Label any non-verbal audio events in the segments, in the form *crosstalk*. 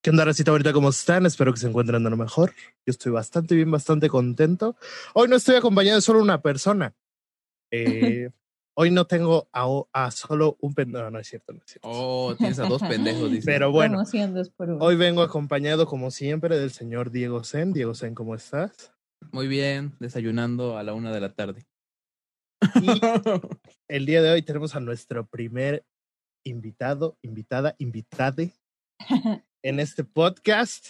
¿Qué onda, Racita ahorita ¿Cómo están? Espero que se encuentren de lo mejor. Yo estoy bastante bien, bastante contento. Hoy no estoy acompañado de solo una persona. Eh, *laughs* hoy no tengo a, a solo un pendejo. No, no es cierto, no es cierto. Oh, tienes a dos pendejos, dice. Pero bueno, hoy vengo acompañado, como siempre, del señor Diego Zen. Diego Zen, ¿cómo estás? Muy bien, desayunando a la una de la tarde. Y el día de hoy tenemos a nuestro primer invitado, invitada, invitade *laughs* en este podcast.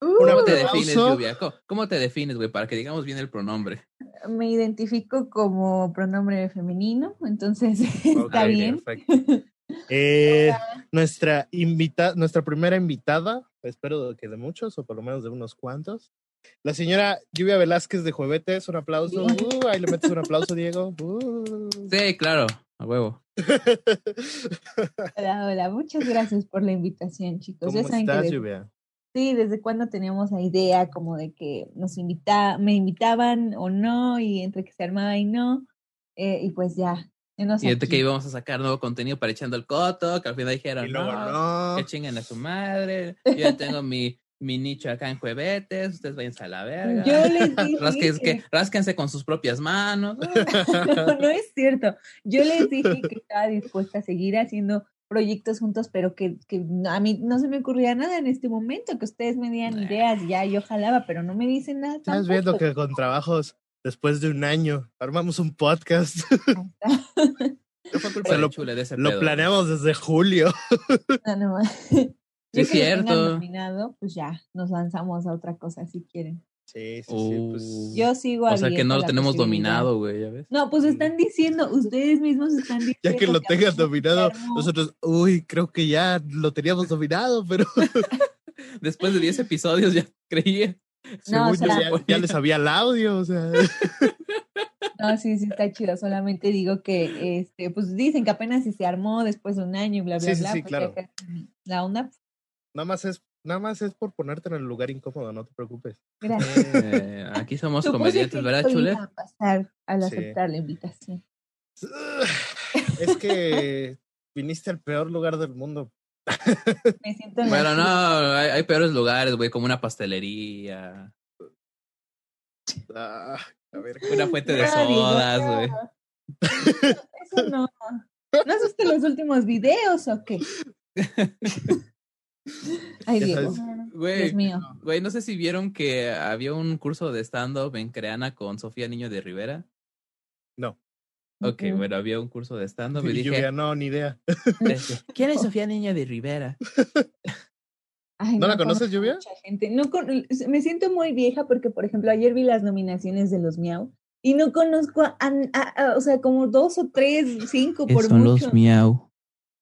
Uh, ¿Cómo te defines, Lluvia? ¿Cómo, cómo te defines, güey? Para que digamos bien el pronombre. me identifico como pronombre femenino, entonces *laughs* está Ok, bien. perfecto. *laughs* Eh, nuestra invita nuestra primera invitada, espero que de muchos, o por lo menos de unos cuantos. La señora Lluvia Velázquez de Juevetes, un aplauso. Uh, ahí le metes un aplauso, Diego. Uh. Sí, claro, a huevo. *laughs* Hola, hola, muchas gracias por la invitación, chicos. ¿Cómo estás, Lluvia? sí, desde cuándo teníamos la idea como de que nos invita, me invitaban o no, y entre que se armaba y no, eh, y pues ya. Y ahorita que íbamos a sacar nuevo contenido para echando el coto, que al final dijeron, Y luego no, no. que chinguen a su madre. Yo ya tengo *laughs* mi, mi nicho acá en Juevetes, ustedes váyanse a la verga. Yo les *laughs* dije que- rásquense con sus propias manos. *laughs* no, no es cierto. Yo les dije que estaba dispuesta a seguir haciendo proyectos juntos, pero que, que a mí no se me ocurría nada en este momento, que ustedes me dieran Nah. ideas, ya yo jalaba, pero no me dicen nada. Estás viendo que con trabajos después de un año armamos un podcast. No fue culpa Se de lo- Chule de ese Lo pedo. planeamos desde julio. No, no. Sí, Yo es que lo tengan cierto. nominado, pues ya nos lanzamos a otra cosa si quieren. Sí, sí, sí. Pues, Uh. Yo sigo O sea que no lo tenemos dominado, güey, ya ves. No, pues están diciendo, ustedes mismos están diciendo. *laughs* ya que lo tengas dominado, nosotros, uy, creo que ya lo teníamos dominado, pero *laughs* Después de 10 episodios ya creía. No, o sea- ya, ya les había el audio, o sea. *laughs* No, sí, sí, está chido. Solamente digo que, este, pues dicen que apenas si se armó después de un año y bla, bla, Sí, sí, bla. sí, pues, claro. La onda, Nada más es, nada más es por ponerte en el lugar incómodo, no te preocupes. gracias. Eh, aquí somos comediantes, ¿verdad, Chule? a pasar al Sí. aceptar la invitación. *laughs* Es que viniste al peor lugar del mundo. *laughs* Me siento Bueno, no, hay, hay peores lugares, güey, como una pastelería, *laughs* Ah, a ver, una fuente de sodas, güey. Eso no. ¿No has visto los últimos videos o qué? *laughs* Ay, Diego. sabes. Güey, Dios mío. güey, no sé si vieron que había un curso de stand-up en Creana con Sofía Niño de Rivera. no. Ok, bueno, había un curso de stand-up y dije, no, ni idea. este, *laughs* ¿quién es Sofía Niño de Rivera? *laughs* Ay, ¿No la conoces, Lluvia? mucha gente. No con- me siento muy vieja porque, por ejemplo, ayer vi las nominaciones de los Miau y no conozco a, a- a- o sea, como dos o tres, cinco por son mucho. los miau.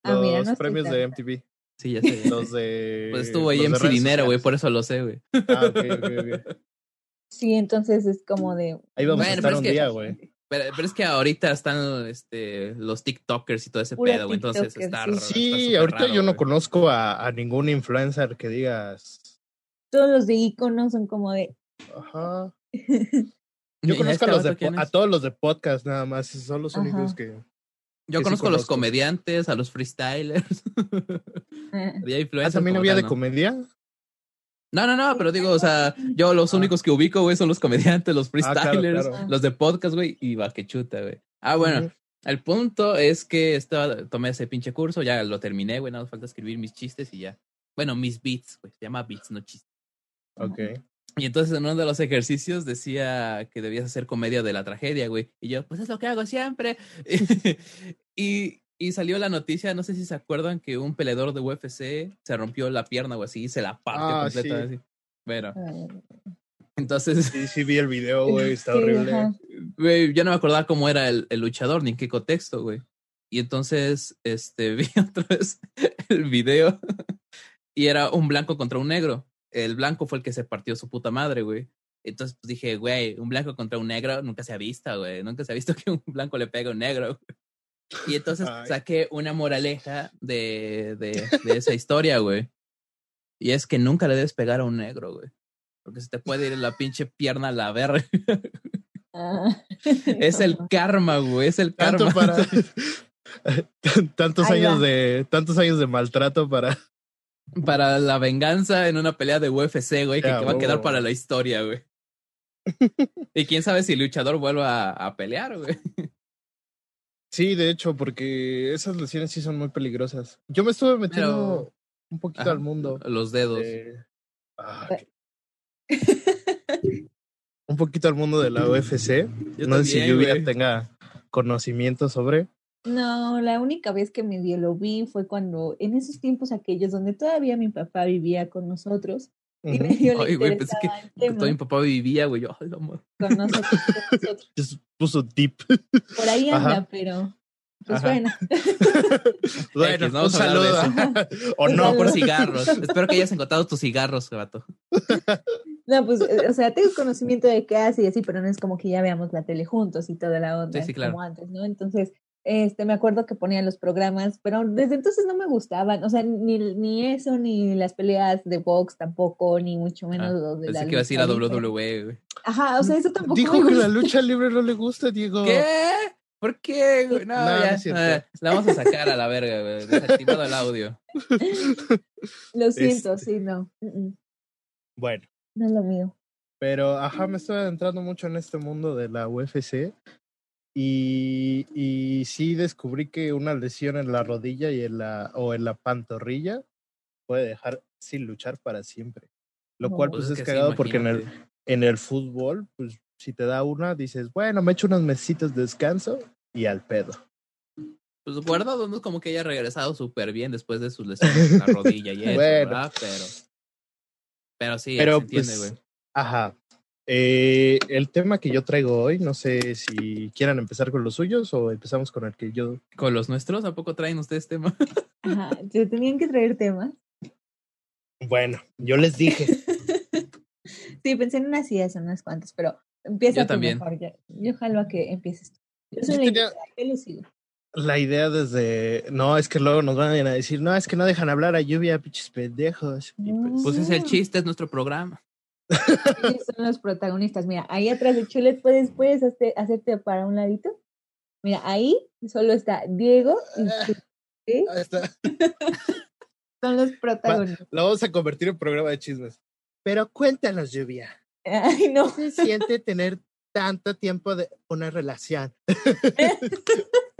Ah, mira, no premios de MTV. Sí, ya sé. Los de. Pues estuvo ahí redes Dinero, güey, por eso lo sé, güey. Ah, ok, ok, ok. Sí, entonces es como de. Ahí vamos a Bueno, estar pero es un que- día, güey. Pero, pero es que ahorita están este, los TikTokers y todo ese Pura pedo, güey. Entonces está, sí. está Sí, súper ahorita raro, yo no conozco a, a ningún influencer que digas. Todos los de icono son como de. Ajá. *laughs* ¿Y Yo conozco este a, los de, a es? todos los de podcast nada más. Son los Ajá. únicos que. Yo sí conozco a los comediantes, a los freestylers. *laughs* eh, Había Ah, influencers también había tal, de ¿no? comedia. No, no, no, pero digo, o sea, yo los Ah. únicos que ubico, güey, son los comediantes, los claro, freestylers, claro. los de podcast, güey, y Vaquechuta, güey. Ah, bueno, el punto es que estaba, tomé ese pinche curso, ya lo terminé, güey, nada más falta escribir mis chistes y ya. Bueno, mis beats, güey, se llama beats, no chistes. Ok. Y entonces en uno de los ejercicios decía que debías hacer comedia de la tragedia, güey. Y yo, pues es lo que hago siempre. *laughs* y, y salió la noticia, no sé si se acuerdan, que un peleador de UFC se rompió la pierna o así, y se la partió Ah, completa. sí. así. Bueno, entonces, Sí, sí vi el video, güey. Está sí, horrible. ajá. güey, yo no me acordaba cómo era el, el luchador ni en qué contexto, güey. Y entonces, este, *laughs* vi otra vez el video y era un blanco contra un negro. El blanco fue el que se partió su puta madre, güey. Entonces pues, dije, güey, un blanco contra un negro nunca se ha visto, güey. Nunca se ha visto *laughs* que un blanco le pega a un negro. güey. Y entonces *laughs* Ay. saqué una moraleja de, de, de esa historia, güey. Y es que nunca le debes pegar a un negro, güey. Porque se te puede ir la pinche pierna a la verga. Ah, *laughs* Es el karma, güey. Es el Tanto karma. para. *laughs* tantos Ahí años va. de. Tantos años de maltrato para. para la venganza en una pelea de UFC, güey, que, va a quedar para la historia, güey. y quién sabe si el luchador vuelva a, a pelear, güey. Sí, de hecho, porque esas lesiones sí son muy peligrosas. Yo me estuve metiendo Pero- un poquito Ajá, al mundo. Los dedos. de- ah, un poquito al mundo de la UFC. *laughs* Yo no sé si Lluvia güey. tenga conocimiento sobre. No, la única vez que medio lo vi fue cuando, en esos tiempos aquellos donde todavía mi papá vivía con nosotros y Ujú. medio le Ay, güey, pensé que, tema todo mi papá vivía, güey. Yo, ay, la madre. con nosotros, con *laughs* nosotros. Puso tip. Por ahí anda, Ajá. pero pues Ajá. *laughs* bueno. bueno, no un saludo. *laughs* o Un no, saludo. por cigarros. Espero que hayas encontrado tus cigarros, gato. No, pues, eh, o sea, tengo conocimiento de qué hace y así, pero no es como que ya veamos la tele juntos y toda la onda, Sí, sí, claro. como antes, ¿no? Entonces, este, me acuerdo que ponían los programas, pero desde entonces no me gustaban, o sea, ni, ni eso, ni las peleas de box tampoco, ni mucho menos Ah, los de la Pensé que iba a decir a lucha libre. WWE, güey. Ajá, o sea, eso tampoco Dijo me que la lucha libre no le gusta, Diego. ¿Qué? ¿Por qué, güey? No, No, no ya. es cierto. eh, la vamos a sacar a la verga, güey. Desactivado el audio. *laughs* Lo siento, Este. sí, no. Bueno, No es lo mío. pero ajá, me estoy adentrando mucho en este mundo de la UFC. Y, y sí descubrí que una lesión en la rodilla y en la, o en la pantorrilla puede dejar sin luchar para siempre. Lo No. cual Pues pues, es es que sí, cagado porque en el, en el fútbol, pues si te da una, dices, bueno, me echo unos mesitos de descanso y al pedo. Pues guardado no es como que haya regresado súper bien después de sus lesiones en la rodilla y *laughs* eso, Bueno. ¿verdad? Pero. Pero sí, Pero, se entiende, pues, güey. Ajá. Eh, el tema que yo traigo hoy, no sé si quieran empezar con los suyos o empezamos con el que yo. Con los nuestros, ¿a poco traen ustedes tema? *laughs* Ajá, se tenían que traer temas. Bueno, yo les dije. *laughs* Sí, pensé en unas ideas, en unas cuantas, pero empieza Yo tú también. mejor. ya. Yo jalo a que empieces tú. Yo soy Yo la tenía- invitada, yo lo sigo. la idea desde. No, es que luego nos van a decir, no, es que no dejan hablar a lluvia, pinches pendejos. Y pues, Pues es el chiste, es nuestro programa. Ellos son los protagonistas. Mira, ahí atrás de Chulet puedes, puedes hacer- hacerte para un ladito. Mira, ahí solo está Diego y tú, ¿sí? ahí está. *laughs* son los protagonistas. Lo vamos a convertir en programa de chismes. Pero cuéntanos, lluvia. Ay, no. ¿Cómo se siente tener tanto tiempo de una relación?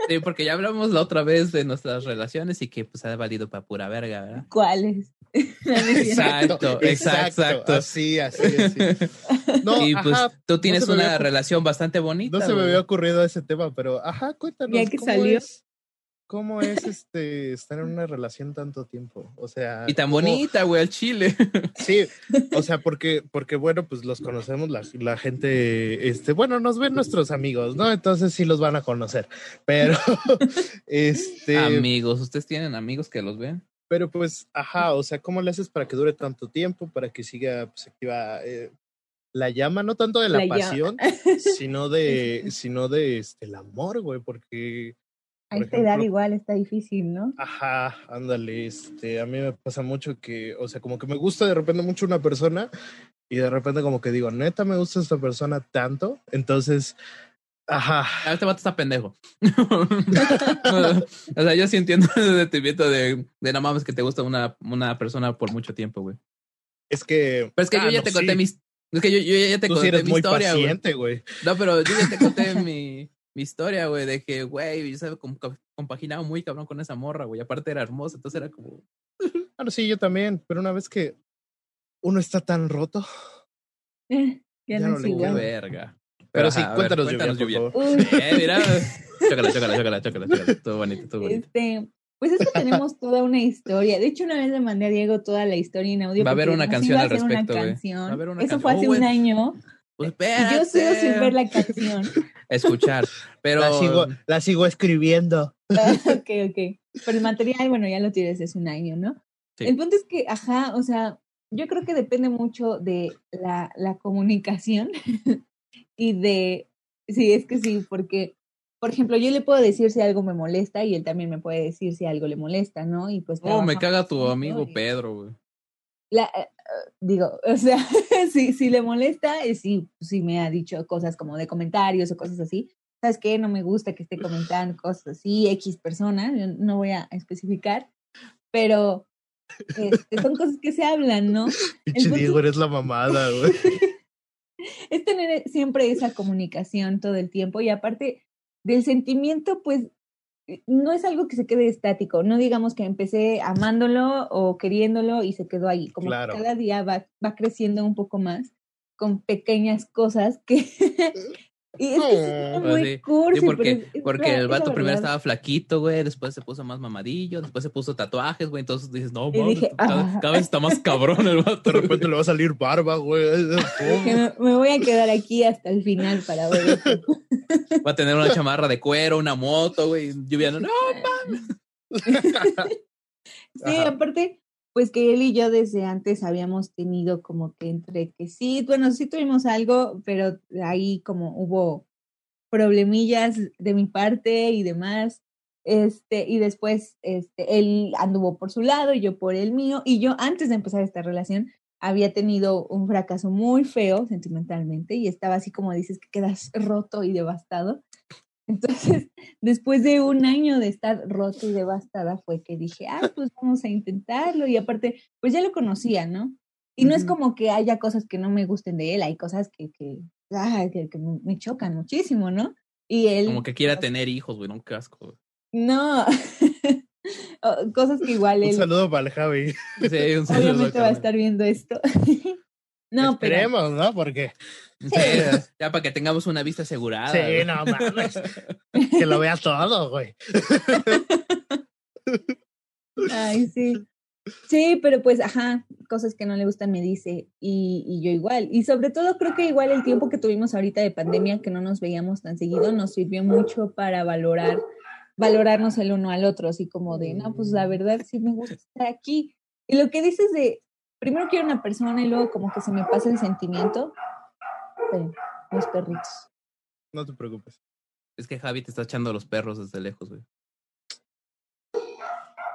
Sí, porque ya hablamos la otra vez de nuestras relaciones y que pues ha valido para pura verga, ¿verdad? ¿Cuáles? *laughs* Exacto, exacto, exacto. Así, así, así. *laughs* No, y pues ajá, tú tienes una relación bastante bonita. No se me había ocurrido ese tema, pero ajá, cuéntanos. Ya que ¿cómo salió. Es, ¿Cómo es este estar en una relación tanto tiempo? O sea. Y tan ¿cómo- bonita, güey, al chile. *laughs* Sí, o sea, porque, porque bueno, pues los conocemos, la, la gente, este, bueno, nos ven nuestros amigos, ¿no? Entonces sí los van a conocer. Pero, *laughs* este, amigos, ¿ustedes tienen amigos que los ven? pero pues, ajá, o sea, ¿cómo le haces para que dure tanto tiempo, para que siga pues, activa eh, la llama, no tanto de la, La llama. pasión, *laughs* sino de, sino de este, el amor, güey, porque A esta edad igual está difícil, ¿no? Ajá, ándale, este, a mí me pasa mucho que, o sea, como que me gusta de repente mucho una persona y de repente como que digo, neta, me gusta esta persona tanto, entonces, ajá, Ah, Este vato está pendejo. *laughs* o sea, yo sí entiendo *laughs* el sentimiento de, de no mames que te gusta una, una persona por mucho tiempo, güey. es que... Pero es que ah, yo ya no, te conté sí, mi... Es que yo, yo ya te Tú sí conté eres mi muy historia, paciente, güey. No, pero yo ya te conté *laughs* mi, mi historia, güey, de que, güey, yo compaginaba muy cabrón con esa morra, güey. Aparte era hermosa, entonces era como... *laughs* Bueno, sí, yo también, pero una vez que uno está tan roto, ya, Ya no le igual. verga. pero ajá, sí, a ver, cuéntanos, cuéntanos, Lluvia, por favor. *laughs* Eh, mira. *laughs* Chócala, chócala, chócala, chócala, chócala. Todo bonito, todo bonito. este, pues es que tenemos toda una historia. De hecho, una vez le mandé a Diego toda la historia en audio. Va a haber una canción al respecto, güey. canción. Va a haber una Eso can- fue Oh, hace güey. un año. Pues Y yo sigo sin ver espérate. la canción. Escuchar. *laughs* Pero. La, sigo, la sigo escribiendo. *laughs* *laughs* ok, ok. Pero el material, bueno, ya lo tienes hace un año, ¿no? Sí. El punto es que, ajá, o sea, yo creo que depende mucho de la, la comunicación y de, sí, es que sí, porque, por ejemplo, yo le puedo decir si algo me molesta y él también me puede decir si algo le molesta, ¿no? Y pues... Oh, me caga tu amigo y- Pedro, güey. La, eh, eh, digo, *laughs* o sea, si, si le molesta, eh, sí, sí me ha dicho cosas como de comentarios o cosas así. ¿Sabes qué? No me gusta que esté comentando cosas así, X persona, yo no voy a especificar, pero este, son cosas que se hablan, ¿no? *laughs* Pinche Diego, eres la mamada, güey. *laughs* es tener siempre esa comunicación todo el tiempo y aparte del sentimiento, pues eh, no es algo que se quede estático, no digamos que empecé amándolo o queriéndolo y se quedó ahí, como que cada día va, va creciendo un poco más con pequeñas cosas que Y es, que es muy cursi, porque, porque el vato primero estaba flaquito, güey, después se puso más mamadillo, después se puso tatuajes, güey, entonces dices, no, mames, cada, cada, vez está más cabrón el vato. De repente le va a salir barba, güey. *laughs* Me, me, voy a quedar aquí hasta el final para ver Va a tener una chamarra de cuero, una moto, güey, lluvia, no, *laughs* mames. sí, aparte, pues que él y yo desde antes habíamos tenido como que entre que sí, bueno, sí tuvimos algo, pero ahí como hubo problemillas de mi parte y demás. Este, y después este, él anduvo por su lado y yo por el mío. Y yo antes de empezar esta relación había tenido un fracaso muy feo sentimentalmente y estaba así como dices que quedas roto y devastado. Entonces, *laughs* después de un año de estar roto y devastada, fue que dije, ah, pues vamos a intentarlo. Y aparte, pues ya lo conocía, ¿no? Y no es como que haya cosas que no me gusten de él, hay cosas que, que, ah, que, me chocan muchísimo, ¿no? Y él... Como que quiera tener hijos, güey, un casco. No, *laughs* cosas que igual él... Un saludo para el Javi. *laughs* Sí, un saludo. Obviamente va a estar viendo esto. No, Esperemos, ¿no? Porque *laughs* ya para que tengamos una vista asegurada. Sí, no mames. que lo vea todo, güey. Ay, sí. Sí, pero pues, ajá, cosas que no le gustan me dice y, y, yo igual. Y sobre todo creo que igual el tiempo que tuvimos ahorita de pandemia, que no nos veíamos tan seguido, nos sirvió mucho para valorar, valorarnos el uno al otro, así como de, no, pues la verdad sí me gusta estar aquí. Y lo que dices de, primero quiero una persona y luego como que se me pasa el sentimiento, los perritos. No te preocupes. Es que Javi te está echando los perros desde lejos, güey.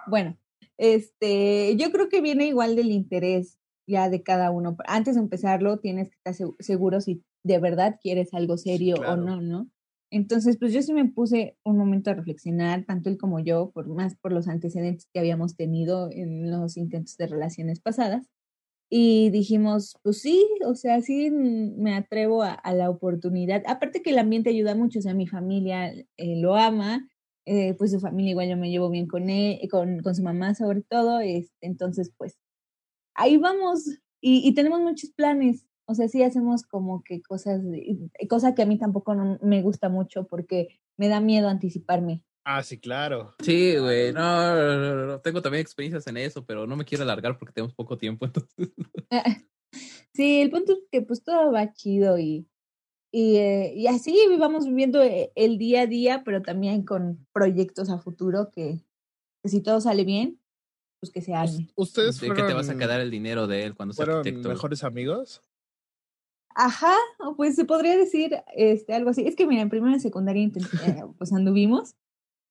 Bueno, este, yo creo que viene igual del interés ya de cada uno. Antes de empezarlo, tienes que estar seguro si de verdad quieres algo serio o no, ¿no? Entonces, pues yo sí me puse un momento a reflexionar, tanto él como yo, por más por los antecedentes que habíamos tenido en los intentos de relaciones pasadas. Y dijimos, pues sí, o sea, sí me atrevo a, la oportunidad. Aparte que el ambiente ayuda mucho, o sea, mi familia eh, lo ama, eh, pues su familia igual yo me llevo bien con él, con, con su mamá sobre todo, este, entonces pues ahí vamos y, y, tenemos muchos planes, o sea, sí hacemos como que cosas, cosa que a mí tampoco no me gusta mucho porque me da miedo anticiparme. Ah, sí, claro. Sí, güey, no, no, tengo también experiencias en eso, pero no me quiero alargar porque tenemos poco tiempo, *laughs* entonces. *laughs* Sí, el punto es que pues todo va chido y, y, eh, y así vamos viviendo eh, el día a día, pero también con proyectos a futuro que, si todo sale bien, pues que se hagan. ¿Ustedes ¿De qué te vas a quedar el dinero de él cuando sea arquitecto? mejores amigos? Ajá, pues se podría decir este algo así. Es que mira, en primera y secundaria eh, pues anduvimos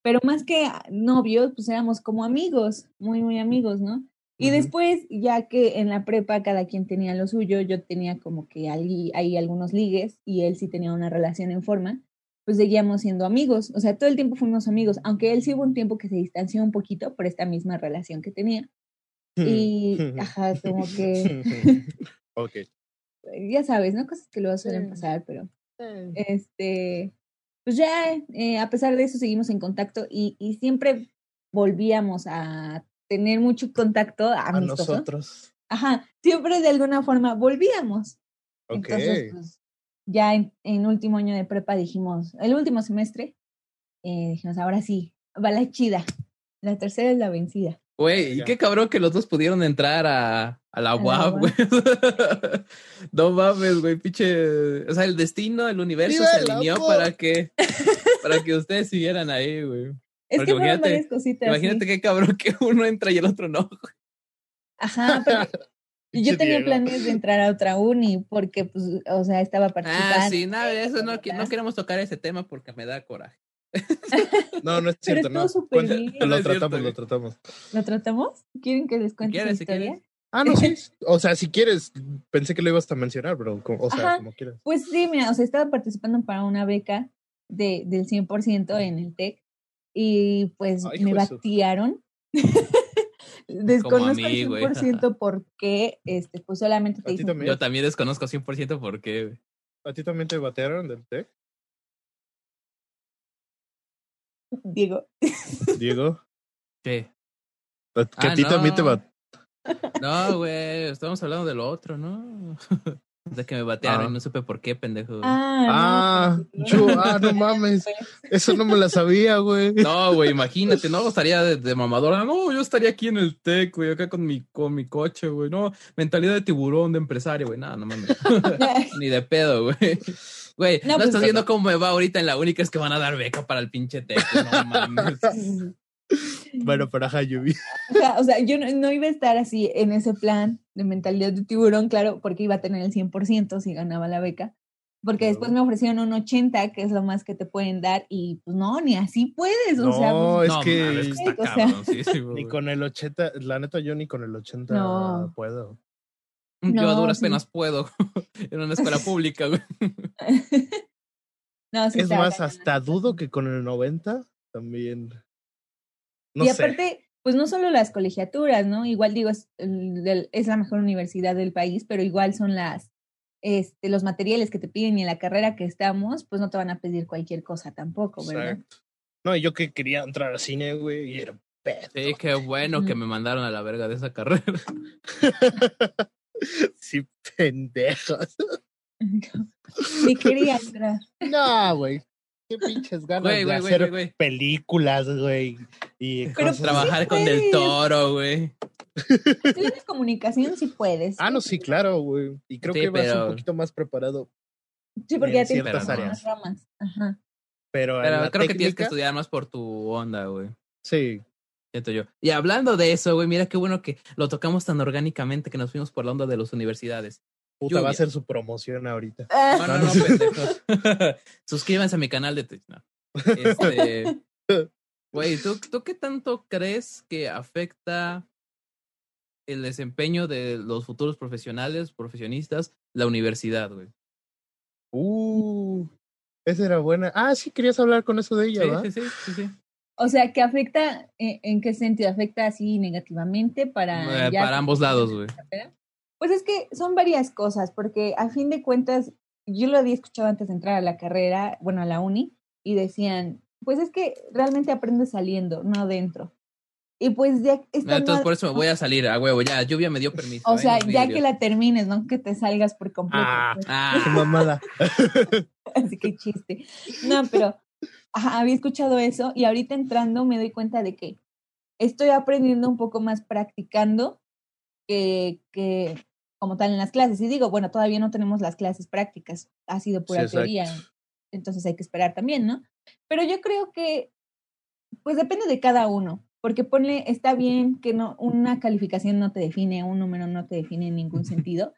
pero más que novios, pues éramos como amigos, muy, muy amigos, ¿no? Y después, ya que en la prepa cada quien tenía lo suyo, yo tenía como que ahí, hay algunos ligues y él sí tenía una relación en forma, pues seguíamos siendo amigos, o sea, todo el tiempo fuimos amigos, aunque él sí hubo un tiempo que se distanció un poquito por esta misma relación que tenía. Y, *laughs* ajá, como que... ok. *laughs* Ya sabes, ¿no? Cosas que luego suelen pasar, pero... Este, pues ya eh, a pesar de eso seguimos en contacto y, y siempre volvíamos a tener mucho contacto a nosotros. Ajá, siempre de alguna forma volvíamos. Entonces, pues, ya en, último año de prepa dijimos, el último semestre, eh, dijimos, ahora sí, va la chida. La tercera es la vencida. Güey, y qué cabrón que los dos pudieron entrar a, a la UAP, güey. *laughs* no mames, güey, pinche. O sea, el destino, el universo se alineó para que, *laughs* para que ustedes siguieran ahí, güey. Es que imagínate, cositas. Imagínate qué cabrón que uno entra y el otro no, güey. Ajá, pero *laughs* yo tenía planes de entrar a otra uni porque, pues, o sea, estaba participando. Ah, sí, nada, eso no, no queremos tocar ese tema porque me da coraje. *laughs* No, no es cierto, no. Lo tratamos, lo tratamos. ¿Lo tratamos? ¿Quieren que les cuente la historia? Ah, no, sí. *laughs* O sea, si quieres, pensé que lo ibas a mencionar, pero, o sea, como quieras. Pues sí, mira, o sea, estaba participando para una beca de, del 100% en el TEC y pues me batearon. *laughs* Desconozco mí, al güey. 100% por qué, este, pues solamente te dicen, también. Yo también desconozco 100% por qué. ¿A ti también te batearon del TEC, Diego, Diego? ¿Qué? ¿A, que a Ah, ti también te no. batearon? No, güey, estamos hablando de lo otro, ¿no? *laughs* De que me batearon Ah. y no supe por qué, pendejo. Ah, Ah, no, *laughs* yo, ah, no mames. pues, *laughs* Eso no me la sabía, güey. No, güey, imagínate, no estaría de, de mamadora. No, yo estaría aquí en el TEC, güey, acá con mi, con mi coche, güey. No, mentalidad de tiburón, de empresario, güey. Nada, no mames. Ni de pedo, güey. Güey, no, No, pues, estás viendo cómo me va ahorita en la única, es que van a dar beca para el pinche TEC, güey, no mames. *laughs* Bueno, yo vi. O sea, o sea, yo no, no iba a estar así en ese plan de mentalidad de tiburón, claro, porque iba a tener el 100% si ganaba la beca. Porque después me ofrecieron un 80, que es lo más que te pueden dar, y pues no, ni así puedes. O sea, No, pues, es no, que mames, está o sea, cabroncísimo, ni con el 80, la neta yo ni con el 80 No. Yo a duras sí. penas puedo. *laughs* en una escuela pública, güey. *laughs* no, sí Es más, hasta dudo que con el 90 también. No y sé. aparte, pues no solo las colegiaturas, ¿no? Igual digo, es, el del- es la mejor universidad del país, pero igual son las, este, los materiales que te piden y en la carrera que estamos, pues no te van a pedir cualquier cosa tampoco, ¿verdad? Exacto. No, y yo que quería entrar al cine, güey, y era pedo. Sí, qué bueno que me mandaron a la verga de esa carrera. *laughs* *laughs* sí, pendejos. *laughs* Ni quería entrar. No, güey. Qué pinches ganas de hacer películas, güey. Y Pero, cosas Trabajar con Del puedes. Toro, güey. Tienes comunicación, sí puedes. Ah, no, sí, claro, güey. Y creo Sí, que vas pero- un poquito más preparado. Sí, porque ya en tienes ciertas áreas. más ramas. Ajá. Pero, creo que tienes que estudiar más por tu onda, güey. Sí. Siento yo. Y hablando de eso, güey, mira qué bueno que lo tocamos tan orgánicamente que nos fuimos por la onda de las universidades. Puta, va a ser su promoción ahorita. *laughs* Ah, No, no, No, pendejos. *laughs* Suscríbanse a mi canal de Twitch. No. Este, *laughs* güey, ¿tú, ¿tú qué tanto crees que afecta el desempeño de los futuros profesionales, profesionistas, la universidad, güey? Uh, esa era buena. Ah, sí, querías hablar con eso de ella, Sí, ¿va? sí, sí, sí, sí. O sea, que afecta, ¿en, en qué sentido? ¿Afecta así negativamente para... Eh, ya- para ambos lados, güey. Pues es que son varias cosas, porque a fin de cuentas, yo lo había escuchado antes de entrar a la carrera, bueno, a la uni, y decían, pues es que realmente aprendes saliendo, no dentro. Y pues ya estando Entonces por eso me voy a *laughs* salir a huevo. Ya, lluvia me dio permiso. O ¿eh? sea, ya que la termines, ¿no? Que te salgas por completo. Ah. pues. Ah, mamada. *laughs* Así que chiste. No, pero ajá, había escuchado eso y ahorita entrando me doy cuenta de que estoy aprendiendo un poco más practicando que, que como tal en las clases. Y digo, bueno, todavía no tenemos las clases prácticas, ha sido pura teoría, entonces hay que esperar también, ¿no? Pero yo creo que, pues depende de cada uno, porque ponle, está bien que no, una calificación no te define, un número no te define en ningún *laughs* sentido,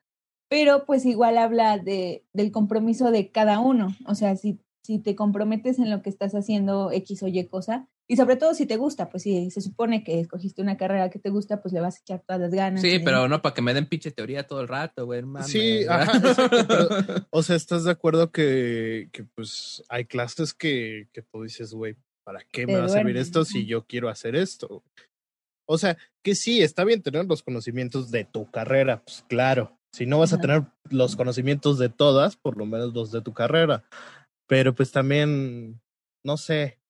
pero pues igual habla de, del compromiso de cada uno, o sea, si, si te comprometes en lo que estás haciendo X o Y cosa, y sobre todo si te gusta, pues si se supone que escogiste una carrera que te gusta, pues le vas a echar todas las ganas. sí, pero no para que me den pinche teoría todo el rato, güey. mames, Sí, ajá, exacto, pero- *laughs* O sea, ¿estás de acuerdo que, que pues hay clases que, que tú dices, güey, ¿para qué me va a servir esto si yo quiero hacer esto? O sea, que sí, está bien tener los conocimientos de tu carrera, pues claro. Si no vas a tener los conocimientos de todas, por lo menos los de tu carrera. Pero pues también, no sé,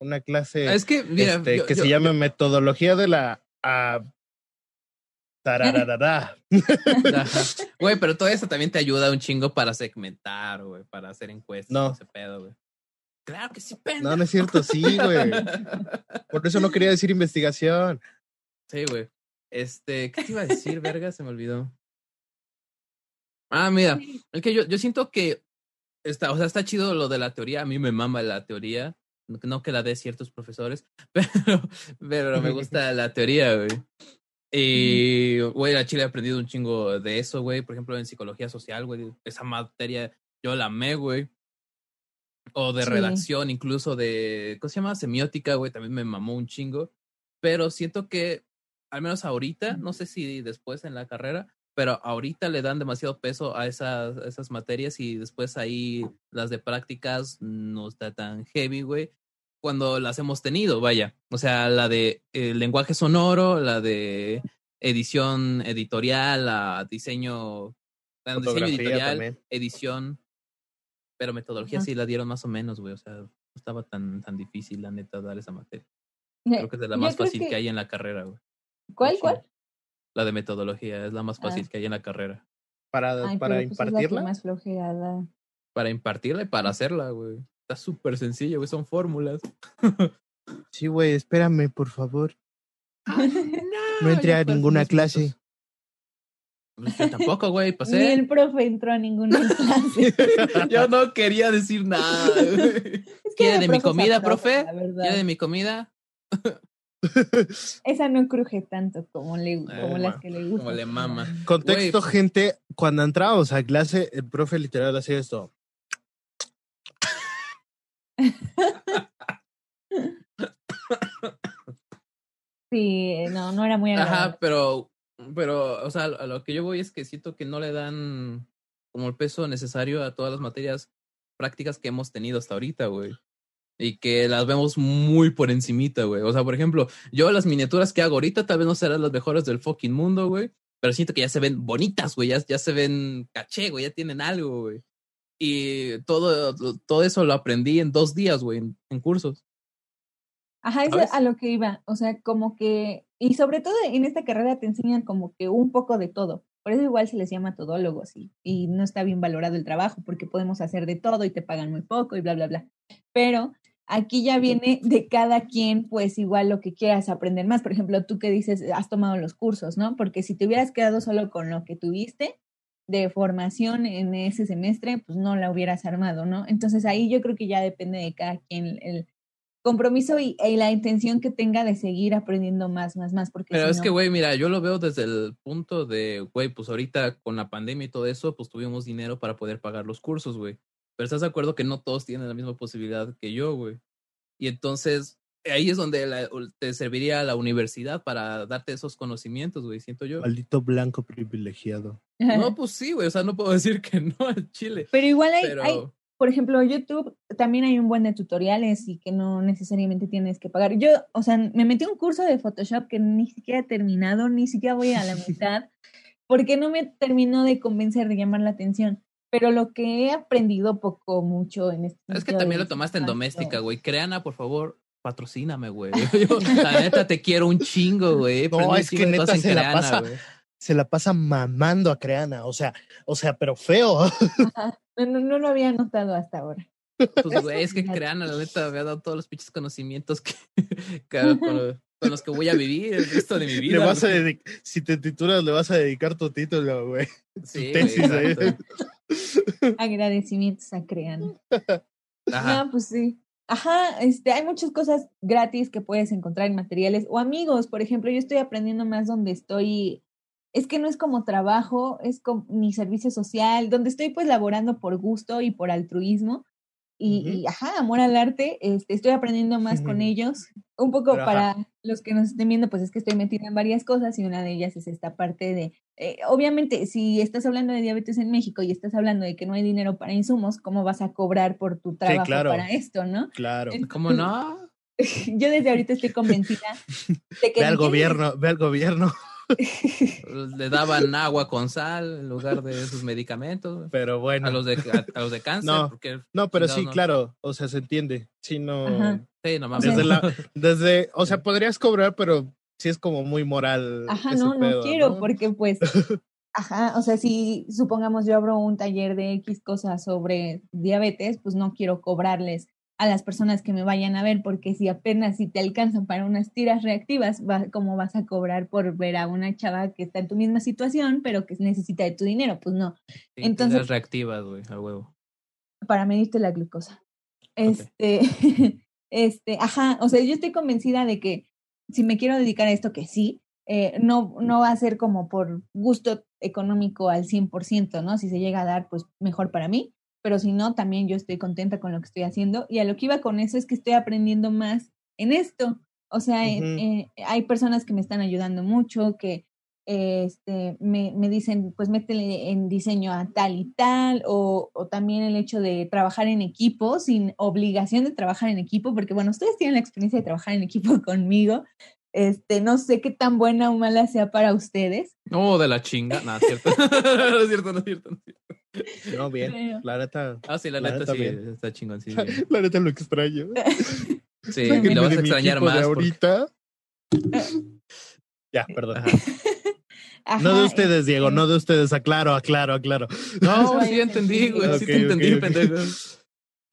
una clase Es que, mira, este, yo- que yo- se llame metodología de la... tarararara. *laughs* Ajá. Güey, pero todo eso también te ayuda un chingo para segmentar, güey, para hacer encuestas, No. ese pedo, güey. Claro que sí, pendejo. No, no es cierto, sí, güey. Por eso no quería decir investigación. Sí, güey. Este, ¿qué te iba a decir, verga? Se me olvidó. Ah, mira, es que yo, yo siento que está, o sea, está chido lo de la teoría. A mí me mama la teoría. No, que la de ciertos profesores, *laughs* pero, pero me *laughs* gusta la teoría, güey. Y, güey, la Chile he aprendido un chingo de eso, güey. Por ejemplo, en psicología social, güey. Esa materia yo la amé, güey. O de Sí. redacción, incluso de, ¿cómo se llama? Semiótica, güey. También me mamó un chingo. Pero siento que, al menos ahorita, no sé si después en la carrera, pero ahorita le dan demasiado peso a esas, a esas materias y después ahí las de prácticas no está tan heavy, güey. cuando las hemos tenido, vaya. O sea, la de el lenguaje sonoro, la de edición editorial, la diseño, la diseño editorial, también. edición, pero metodología sí la dieron más o menos, güey. O sea, no estaba tan, tan difícil, la neta, dar esa materia. Eh, Creo que es de la yo más fácil que... hay en la carrera, güey. ¿Cuál, cuál? La de metodología es la más Ah. fácil que hay en la carrera. Para, Ay, para pues, es la que impartirla. más. Para impartirla y para hacerla, güey. Está súper sencillo, güey. Son fórmulas. *laughs* Sí, güey, espérame, por favor. *laughs* No entré a ninguna clase. Pues yo tampoco, güey, Ni pasé. el profe entró a ninguna *laughs* clase. Yo no quería decir nada. Es ¿Quiere de mi comida, profe? ¿Quiere de mi comida? *laughs* Esa no cruje tanto como, le, como las ma- que le gustan. como le mama. Contexto, gente, cuando entrábamos a clase, el profe literal hacía esto. Sí, no, no era muy agradable. Ajá, pero, pero, o sea, a lo que yo voy es que siento que no le dan como el peso necesario a todas las materias prácticas que hemos tenido hasta ahorita, güey. Y que las vemos muy por encimita, güey. O sea, por ejemplo, yo las miniaturas que hago ahorita tal vez no serán las mejores del fucking mundo, güey. Pero siento que ya se ven bonitas, güey. Ya, ya se ven caché, güey. Ya tienen algo, güey. Y todo, todo eso lo aprendí en dos días, güey, en, en cursos. Ajá, eso ¿sabes? a lo que iba. O sea, como que, y sobre todo en esta carrera te enseñan como que un poco de todo. Por eso igual se les llama todólogos y, y no está bien valorado el trabajo porque podemos hacer de todo y te pagan muy poco y bla, bla, bla. Pero aquí ya viene de cada quien, pues igual lo que quieras aprender más. Por ejemplo, tú que dices, has tomado los cursos, ¿no? Porque si te hubieras quedado solo con lo que tuviste de formación en ese semestre, pues no la hubieras armado, ¿no? Entonces ahí yo creo que ya depende de cada quien el compromiso y, y la intención que tenga de seguir aprendiendo más, más, más. Porque Pero si es no- que, güey, mira, yo lo veo desde el punto de, güey, pues ahorita con la pandemia y todo eso, pues tuvimos dinero para poder pagar los cursos, güey. Pero estás de acuerdo que no todos tienen la misma posibilidad que yo, güey. Y entonces, ahí es donde la- te serviría la universidad para darte esos conocimientos, güey, siento yo. Maldito blanco privilegiado. *laughs* No, pues sí, güey, o sea, no puedo *laughs* decir que no al chile. Pero igual hay, Pero, hay, por ejemplo, YouTube también hay un buen de tutoriales y que no necesariamente tienes que pagar. Yo, o sea, me metí a un curso de Photoshop que ni siquiera he terminado, ni siquiera voy a la *laughs* mitad, porque no me terminó de convencer, de llamar la atención. Pero lo que he aprendido poco, mucho en este es que también lo tomaste en doméstica, güey. Creana, por favor, patrocíname, güey. *laughs* La neta, te quiero un chingo, güey. No, es que neta se la pasa. Se la pasa mamando a Creana, o sea, o sea, pero feo. *laughs* Ajá. No, no, no lo había notado hasta ahora. Pues, *laughs* güey, es que. Creana, la neta, me ha dado todos los pinches conocimientos que, que- con, con los que voy a vivir el resto de mi vida. Le vas a si te titulas, le vas a dedicar tu título, güey. Sí, güey, tesis. Agradecimientos a Crean. *laughs* Ajá. No, pues sí. Ajá, este, hay muchas cosas gratis que puedes encontrar en materiales o amigos, por ejemplo, yo estoy aprendiendo más donde estoy, es que no es como trabajo, es como mi servicio social, donde estoy pues laborando por gusto y por altruismo y, Ujú. y, ajá, amor al arte, este, estoy aprendiendo más con *laughs* ellos, un poco Pero, ajá. para los que nos estén viendo, pues es que estoy metida en varias cosas y una de ellas es esta parte de, eh, obviamente, si estás hablando de diabetes en México y estás hablando de que no hay dinero para insumos, ¿cómo vas a cobrar por tu trabajo claro. para esto, no? Claro. Es- ¿Cómo no? *laughs* Yo desde ahorita estoy convencida *laughs* de que Ve al gobierno, ve al gobierno. Le daban agua con sal en lugar de sus medicamentos. Pero bueno. A los de, a, a los de cáncer. No, porque, No, pero sí, no. claro. O sea, se entiende. Sí, no. Ajá. Sí, no mames. Desde la, desde, o sea, podrías cobrar, pero sí es como muy moral. Ajá, ese no, no quiero, ¿no? porque pues, *laughs* ajá, o sea, si supongamos yo abro un taller de X cosas sobre diabetes, pues no quiero cobrarles a las personas que me vayan a ver, porque si apenas si te alcanzan para unas tiras reactivas, va, ¿cómo vas a cobrar por ver a una chava que está en tu misma situación, pero que necesita de tu dinero? Pues no, Sí, entonces- reactivas, güey, a huevo. para medirte la glucosa. Este, *laughs* este, ajá, o sea, yo estoy convencida de que si me quiero dedicar a esto, que sí, eh, no, no va a ser como por gusto económico al 100%, ¿no? Si se llega a dar, pues mejor para mí, pero si no, también yo estoy contenta con lo que estoy haciendo y a lo que iba con eso es que estoy aprendiendo más en esto. O sea, eh, hay personas que me están ayudando mucho, que este, me, me dicen, pues métele en diseño a tal y tal, o, o también el hecho de trabajar en equipo, sin obligación de trabajar en equipo, porque bueno, ustedes tienen la experiencia de trabajar en equipo *laughs* conmigo, este, no sé qué tan buena o mala sea para ustedes. No, de la chinga. No, es cierto. *laughs* no es cierto, no es cierto. No, es cierto. No, bien. Pero- La neta, Ah, sí, la, La neta, neta, sí, bien. está chingón. Sí, *laughs* bien. la neta lo extraño. sí lo vas a extrañar más. porque- ahorita. Ya, perdón. Ajá. No de Ajá, ustedes, Diego, este, no de ustedes, aclaro, aclaro, aclaro. No, sí entendí, güey. Ok, sí te entendí, pendejo.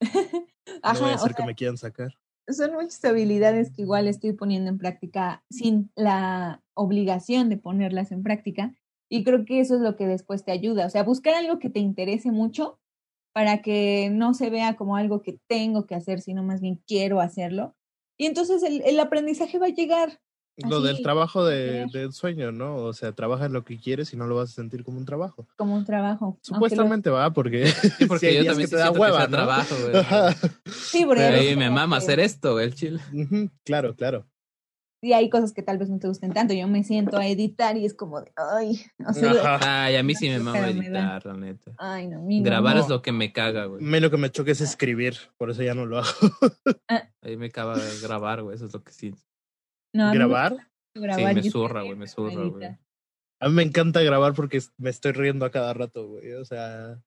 *laughs* no Ajá, voy a hacer sea, que me quieran sacar. son muchas habilidades que igual estoy poniendo en práctica sin la obligación de ponerlas en práctica. Y creo que eso es lo que después te ayuda. O sea, buscar algo que te interese mucho para que no se vea como algo que tengo que hacer, sino más bien quiero hacerlo. Y entonces el, el aprendizaje va a llegar. Lo del trabajo de, del sueño, ¿no? O sea, trabaja en lo que quieres y no lo vas a sentir como un trabajo. como un trabajo. lo- Supuestamente va, porque. Sí, porque *laughs* yo también que te da siento hueva, ¿no? trabajo. Sí, porque Pero- Ahí me mama que- hacer esto, güey, el chile. Ujú, Claro, claro. Sí, hay cosas que tal vez no te gusten tanto. Yo me siento a editar y es como de, ay, o sea, Ajá. Ay, a mí sí me mama me editar, la neta. ay, no, no. Grabar no. es lo que me caga, güey. A mí lo que me choca es escribir, por eso ya no lo hago. Ahí me caga grabar, güey. Eso es lo que sí. No, ¿Grabar? grabar me zurra, güey, me zurra, güey. A mí me encanta grabar porque me estoy riendo a cada rato, güey. O sea,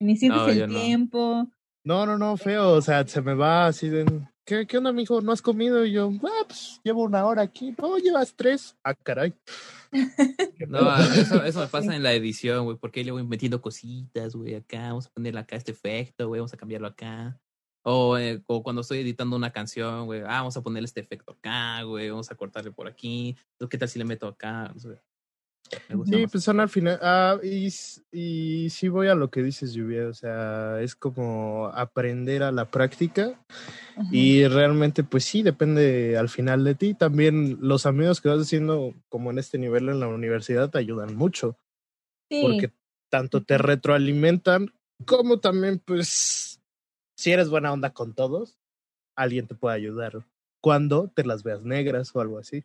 Ni sientes No, el no. tiempo. no, no, no, feo. O sea, se me va así de. ¿Qué, qué onda, mijo? ¿No has comido? Y yo, ah, pues llevo una hora aquí. No, llevas tres. Ah, caray. ¿Qué *laughs* No, eso, eso me pasa en la edición, güey, porque ahí le voy metiendo cositas, güey, acá, vamos a ponerle acá este efecto, güey, vamos a cambiarlo acá. O, eh, o cuando estoy editando una canción, güey, ah, vamos a ponerle este efecto acá, güey, vamos a cortarle por aquí. ¿Qué tal si le meto acá? No sé. Me gusta Sí, más. pues son al final. Ah, y, y sí voy a lo que dices, Lluvia. O sea, es como aprender a la práctica. Ajá. Y realmente, pues sí, depende al final de ti. También los amigos que vas haciendo, como en este nivel en la universidad, te ayudan mucho. sí, Porque tanto te retroalimentan, como también, pues, si eres buena onda con todos, alguien te puede ayudar. Cuando te las veas negras o algo así.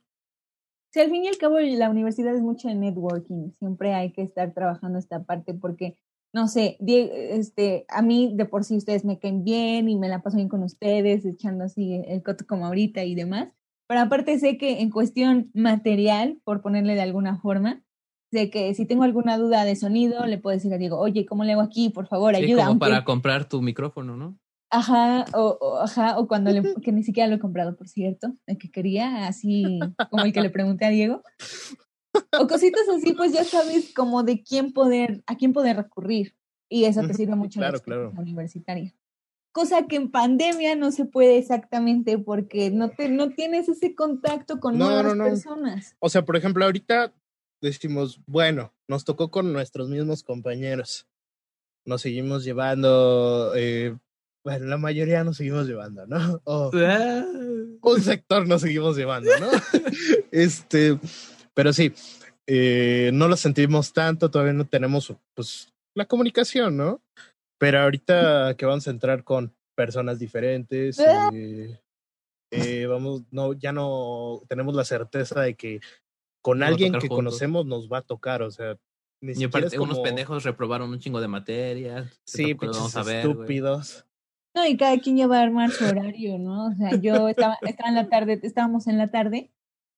Sí, al fin y al cabo la universidad es mucho de networking. Siempre hay que estar trabajando esta parte porque, no sé, este, a mí de por sí ustedes me caen bien y me la paso bien con ustedes, echando así el coto como ahorita y demás. Pero aparte sé que en cuestión material, por ponerle de alguna forma, sé que si tengo alguna duda de sonido, le puedo decir a Diego, oye, ¿cómo le hago aquí? Por favor, Sí, ayuda. como aunque- para comprar tu micrófono, ¿no? Ajá, o, o- ajá, o cuando le, que ni siquiera lo he comprado, por cierto, el que quería, así como el que le pregunté a Diego. O cositas así, pues ya sabes como de quién poder, a quién poder recurrir. Y eso te sirve mucho en la claro, claro. universitaria. Cosa que en pandemia no se puede exactamente porque no te, no tienes ese contacto con No, nuevas no, no. personas. O sea, por ejemplo, ahorita decimos, bueno, nos tocó con nuestros mismos compañeros. Nos seguimos llevando, eh, bueno, la mayoría nos seguimos llevando, ¿no? O un sector nos seguimos llevando, ¿no? *laughs* este, pero sí, eh, no lo sentimos tanto, todavía no tenemos, pues, la comunicación, ¿no? Pero ahorita que vamos a entrar con personas diferentes, eh, eh, vamos, no, ya no tenemos la certeza de que con alguien que juntos. conocemos nos va a tocar, o sea, ni Y siquiera aparte, como, unos pendejos reprobaron un chingo de materias. sí, pinches vamos a ver, güey. estúpidos. No, y cada quien ya va a armar su horario, ¿no? O sea, yo estaba, estaba en la tarde, estábamos en la tarde,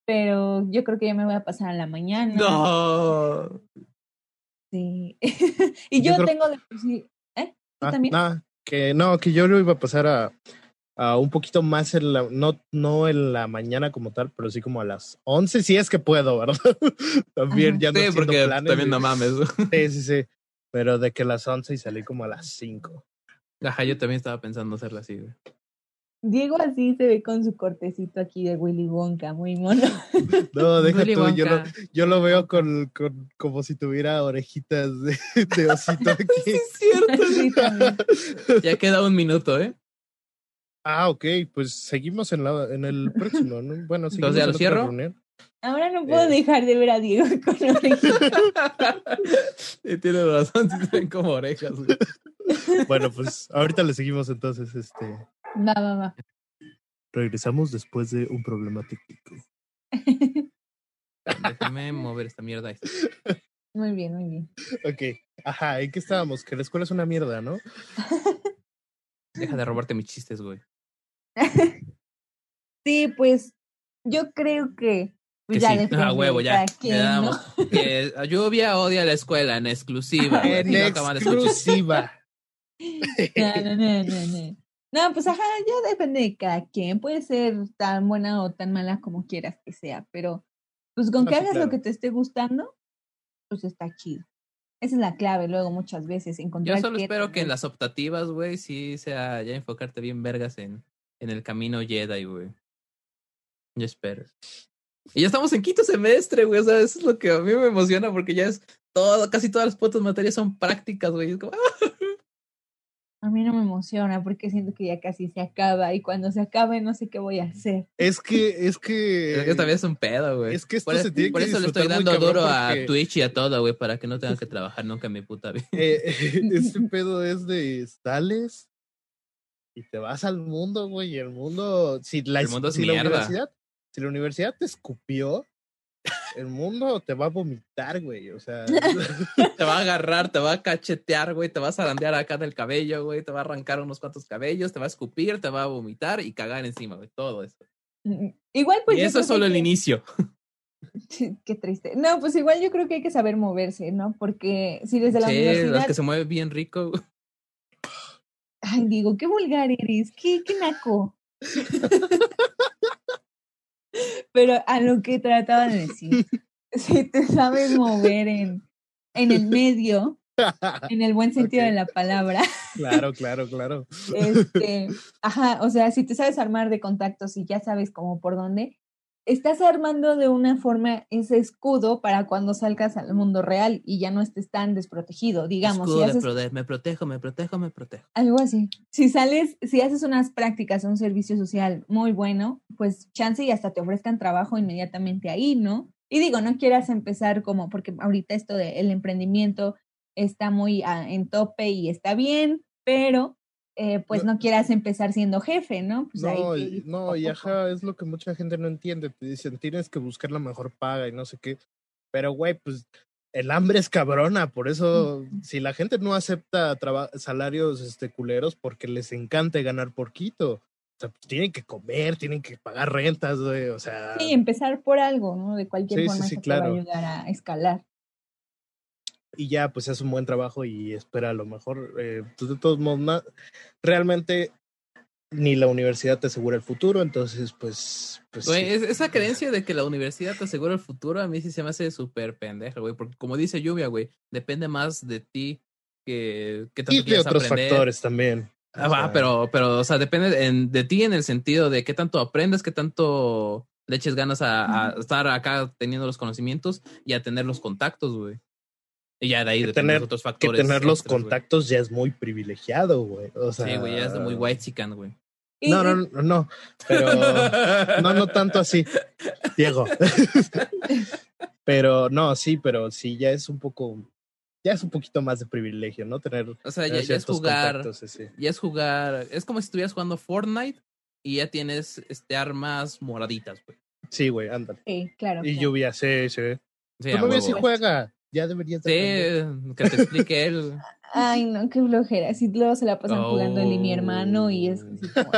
pero yo creo que ya me voy a pasar a la mañana. No. Sí. *laughs* y Yo yo, creo- tengo de por sí. ¿Eh? ¿Tú Ah, también? que no, que yo lo iba a pasar a, a un poquito más en la, no, no en la mañana como tal, pero sí como a las 11, si es que puedo, ¿verdad? *laughs* También Ajá. ya no Sí, haciendo porque planes también no mames. Sí, sí, sí. Pero de que las 11 y salí como a las 5. Ajá, yo también estaba pensando hacerlo así, güey. Diego así se ve con su cortecito aquí de Willy Wonka, muy mono. *laughs* No, deja Willy tú, yo lo, Wonka. yo lo veo con, con como si tuviera orejitas de, *laughs* de osito *laughs* aquí. Sí, es cierto. Sí. Ya queda un minuto, ¿eh? Ah, ok, pues seguimos en, la, en el próximo, ¿no? Bueno, seguimos ¿ya en lo cierro? reunión. Ahora no puedo Eh. dejar de ver a Diego con orejitas. Y tienes razón, se ven como orejas, güey. Bueno, pues ahorita le seguimos entonces, este. Va, va, va. Regresamos después de un problema técnico. *laughs* Déjame mover esta mierda. Muy bien, muy bien. Ok. Ajá, ¿en qué estábamos? Que la escuela es una mierda, ¿no? Deja de robarte mis chistes, güey. *laughs* sí, pues yo creo que. Pues que ya sí. Ah, huevo, de ya. Le quien, ¿no? Que lluvia odia la escuela en *laughs* exclusiva. En Aquí exclusiva. No, no, no, no, no. No, pues ajá, ya depende de cada quien. Puede ser tan buena o tan mala como quieras que sea, pero pues con No, que hagas claro. lo que te esté gustando, pues está chido. Esa es la clave luego muchas veces, encontrar Yo solo espero que en las optativas, güey, sí sea ya enfocarte bien vergas en, en el camino Jedi, güey. Yo espero. Y ya estamos en quinto semestre, güey. O sea, eso es lo que a mí me emociona porque ya es todo, casi todas las putas materias son prácticas, güey. Es como, ah, *laughs* A mí no me emociona porque siento que ya casi se acaba y cuando se acabe no sé qué voy a hacer. Es que, es que. es que también es un pedo, güey. Es que esto por, se tiene por que eso le estoy dando duro a porque- Twitch y a todo, güey, para que no tenga que trabajar nunca en mi puta vida. *laughs* eh, *laughs* este pedo es de sales y te vas al mundo, güey. Y el mundo. Si la, El mundo es si la mierda. universidad, si la universidad te escupió, el mundo te va a vomitar, güey. O sea. *laughs* Te va a agarrar, te va a cachetear, güey, te va a zarandear acá del cabello, güey, te va a arrancar unos cuantos cabellos, te va a escupir, te va a vomitar y cagar encima, güey, todo eso. Mm, Igual pues y eso es solo que- el inicio. Qué triste. No, pues igual yo creo que hay que saber moverse, ¿no? Porque si desde la Sí, universidad... las que se mueve bien rico. Ay, digo, qué vulgar eres, qué, qué naco. *laughs* Pero a lo que trataba de decir, *laughs* si te sabes mover en, en el medio, *laughs* en el buen sentido de la palabra, claro, claro, claro. este, *laughs* ajá, o sea, si te sabes armar de contactos y ya sabes como por dónde, estás armando de una forma ese escudo para cuando salgas al mundo real y ya no estés tan desprotegido, digamos, Escudo si de prode- me protejo, me protejo, me protejo. algo así. Si sales, si haces unas prácticas, un servicio social muy bueno, pues chance y hasta te ofrezcan trabajo inmediatamente ahí, ¿no? Y digo, no quieras empezar como, porque ahorita esto del emprendimiento está muy ah, en tope y está bien, pero eh, pues no. quieras empezar siendo jefe, ¿no? Pues ahí No, que y- no, y ajá, es lo que mucha gente no entiende. Te dicen, tienes que buscar la mejor paga y no sé qué. Pero, güey, pues el hambre es cabrona. Por eso, si la gente no acepta salarios este, culeros porque les encanta ganar porquito. O sea, pues tienen que comer, tienen que pagar rentas, güey. O sea, Sí, empezar por algo, ¿no? De cualquier Sí, sí, forma sí, eso te va a claro. ayudar a escalar. Y ya, pues es un buen trabajo y espera a lo mejor. Eh, pues, de todos modos, na- realmente ni la universidad te asegura el futuro, entonces, pues. pues Güey, sí. esa creencia de que la universidad te asegura el futuro, a mí sí se me hace súper pendeja, güey. Porque como dice Lluvia, güey, depende más de ti que, que tanto Y de otros aprender. factores también. Ah, O va, pero, pero, o sea, depende en- de ti en el sentido de qué tanto aprendes, qué tanto le eches ganas a, a estar acá teniendo los conocimientos y a tener los contactos, güey. Y ya de ahí Que dependen tener- los otros que factores. tener los extras, contactos ya es muy privilegiado, güey. O sea, Sí, güey, ya es de muy white chican, güey. No, no, no, no, pero *laughs* no, no tanto así, Diego. *laughs* pero no, sí, pero sí, ya es un poco, ya es un poquito más de privilegio, ¿no? Tener, O sea, ya, es jugar, ya es jugar, es como si estuvieras jugando Fortnite y ya tienes este armas moraditas, güey. Sí, güey, ándale. Sí, claro. Y claro. lluvia, sí, sí. Sí, novia huevo. sí juega, ya deberías aprender. Sí, que te explique él. *laughs* Ay, no, qué flojera. Si luego se la pasan jugando él y mi hermano y es así como,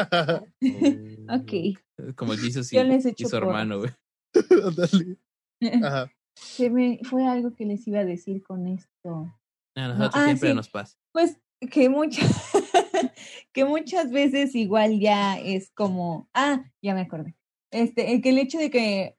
*laughs* ok. Como el Jesus y, Yo les y su hermano, güey. *laughs* Ajá. Se me fue algo que les iba a decir con esto. A nosotros Ah, siempre sí. nos pasa. Pues que muchas que muchas veces igual ya es como, ah, ya me acordé. Este, el que el hecho de que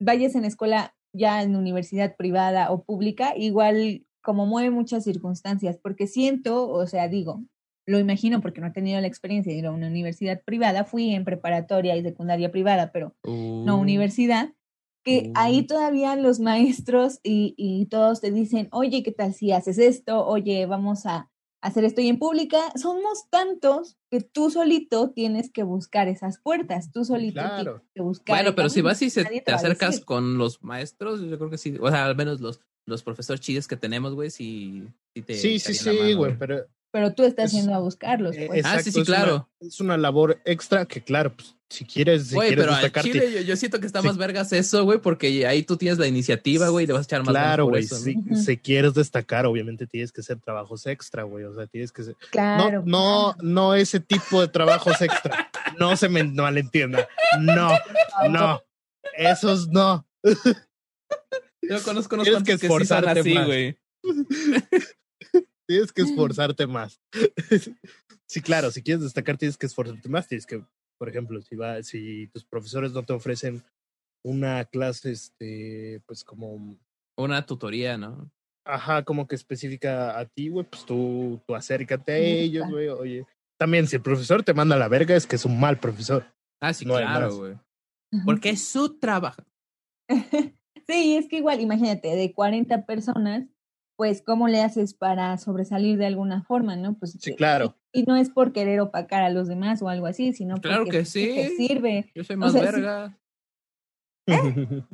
vayas en escuela ya en universidad privada o pública, igual como mueve muchas circunstancias, porque siento, o sea, digo, lo imagino porque no he tenido la experiencia de ir a una universidad privada, fui en preparatoria y secundaria privada, pero no Uh, universidad, que ahí Uh. todavía los maestros y, y todos te dicen, oye, ¿qué tal si haces esto? Oye, vamos a hacer esto. Y en pública somos tantos que tú solito tienes que buscar esas puertas, tú solito Claro. tienes que buscar. Bueno, pero si vas y se, te acercas con los maestros, yo creo que sí. O sea, al menos los, los profesores chidos que tenemos, güey, sí, sí te. Sí, sí, sí, mano, güey, pero pero tú estás Es- yendo a buscarlos. Eh, Pues. Ah, sí, sí, es una- claro. es una labor extra que, claro, pues, si quieres, si quieres pero destacarte. chile yo, yo siento que está Sí. más vergas eso, güey, porque ahí tú tienes la iniciativa, güey, y le vas a echar más Claro, güey. Si, si quieres destacar, obviamente tienes que hacer trabajos extra, güey. O sea, tienes que ser. claro. no, no, no ese tipo de trabajos extra. No se me malentienda. No, no. Esos no. Yo conozco unos Tienes que que, sí esforzarte así, más. güey. *laughs* Tienes que esforzarte más. *laughs* Sí, claro, si quieres destacar, tienes que esforzarte más. Tienes que, por ejemplo, si va, si tus profesores no te ofrecen una clase, este, pues como Una tutoría, ¿no? Ajá, como que específica a ti, güey, pues tú, tú acércate a ellos, güey, oye. También, si el profesor te manda a la verga, es que es un mal profesor. Ah, sí, No claro, güey. Porque es su trabajo. *laughs* Sí, es que igual, imagínate, de 40 personas, pues, ¿cómo le haces para sobresalir de alguna forma, no? Pues, Sí, eh, claro. Y, y no es por querer opacar a los demás o algo así, sino Claro porque que pues, te sí. sirve. Yo soy más sea, sí. verga. *laughs*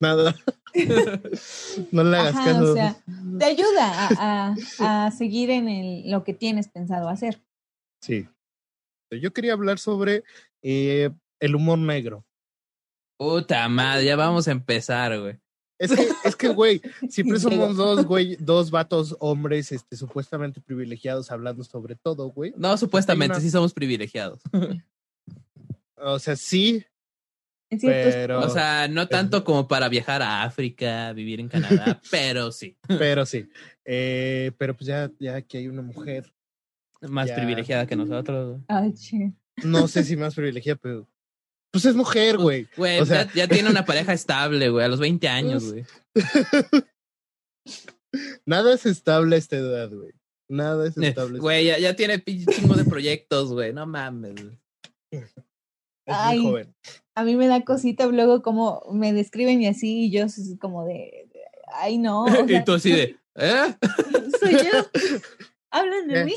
Nada, *laughs* no le hagas Ajá, caso. o sea, te ayuda a, a- a seguir en el, lo que tienes pensado hacer. Sí. Yo quería hablar sobre eh, el humor negro. Puta madre, ya vamos a empezar, güey. Es que, es que, güey, siempre somos dos, güey, dos vatos hombres, este, supuestamente privilegiados hablando sobre todo, güey. No, supuestamente, una- sí somos privilegiados. O sea, sí, Pero- O sea, no tanto como para viajar a África, vivir en Canadá, *laughs* pero sí. pero sí. Eh, pero pues ya, ya que hay una mujer, Más Ya. privilegiada que nosotros. Ay, che. no sé si más privilegiada, pero pues es mujer, güey. Güey, O sea- ya, ya tiene una *laughs* pareja estable, güey, a los 20 años, güey. *laughs* Nada es estable a esta edad, güey. Nada es Eh, estable. Güey, ya, ya tiene pinche chingo de proyectos, güey. No mames. güey. *laughs* es Ay. muy joven. A mí me da cosita luego como me describen y así, y yo es como de, de- ay, no. o sea, y tú así de, ¿eh? soy yo. Hablan de Eh. mí.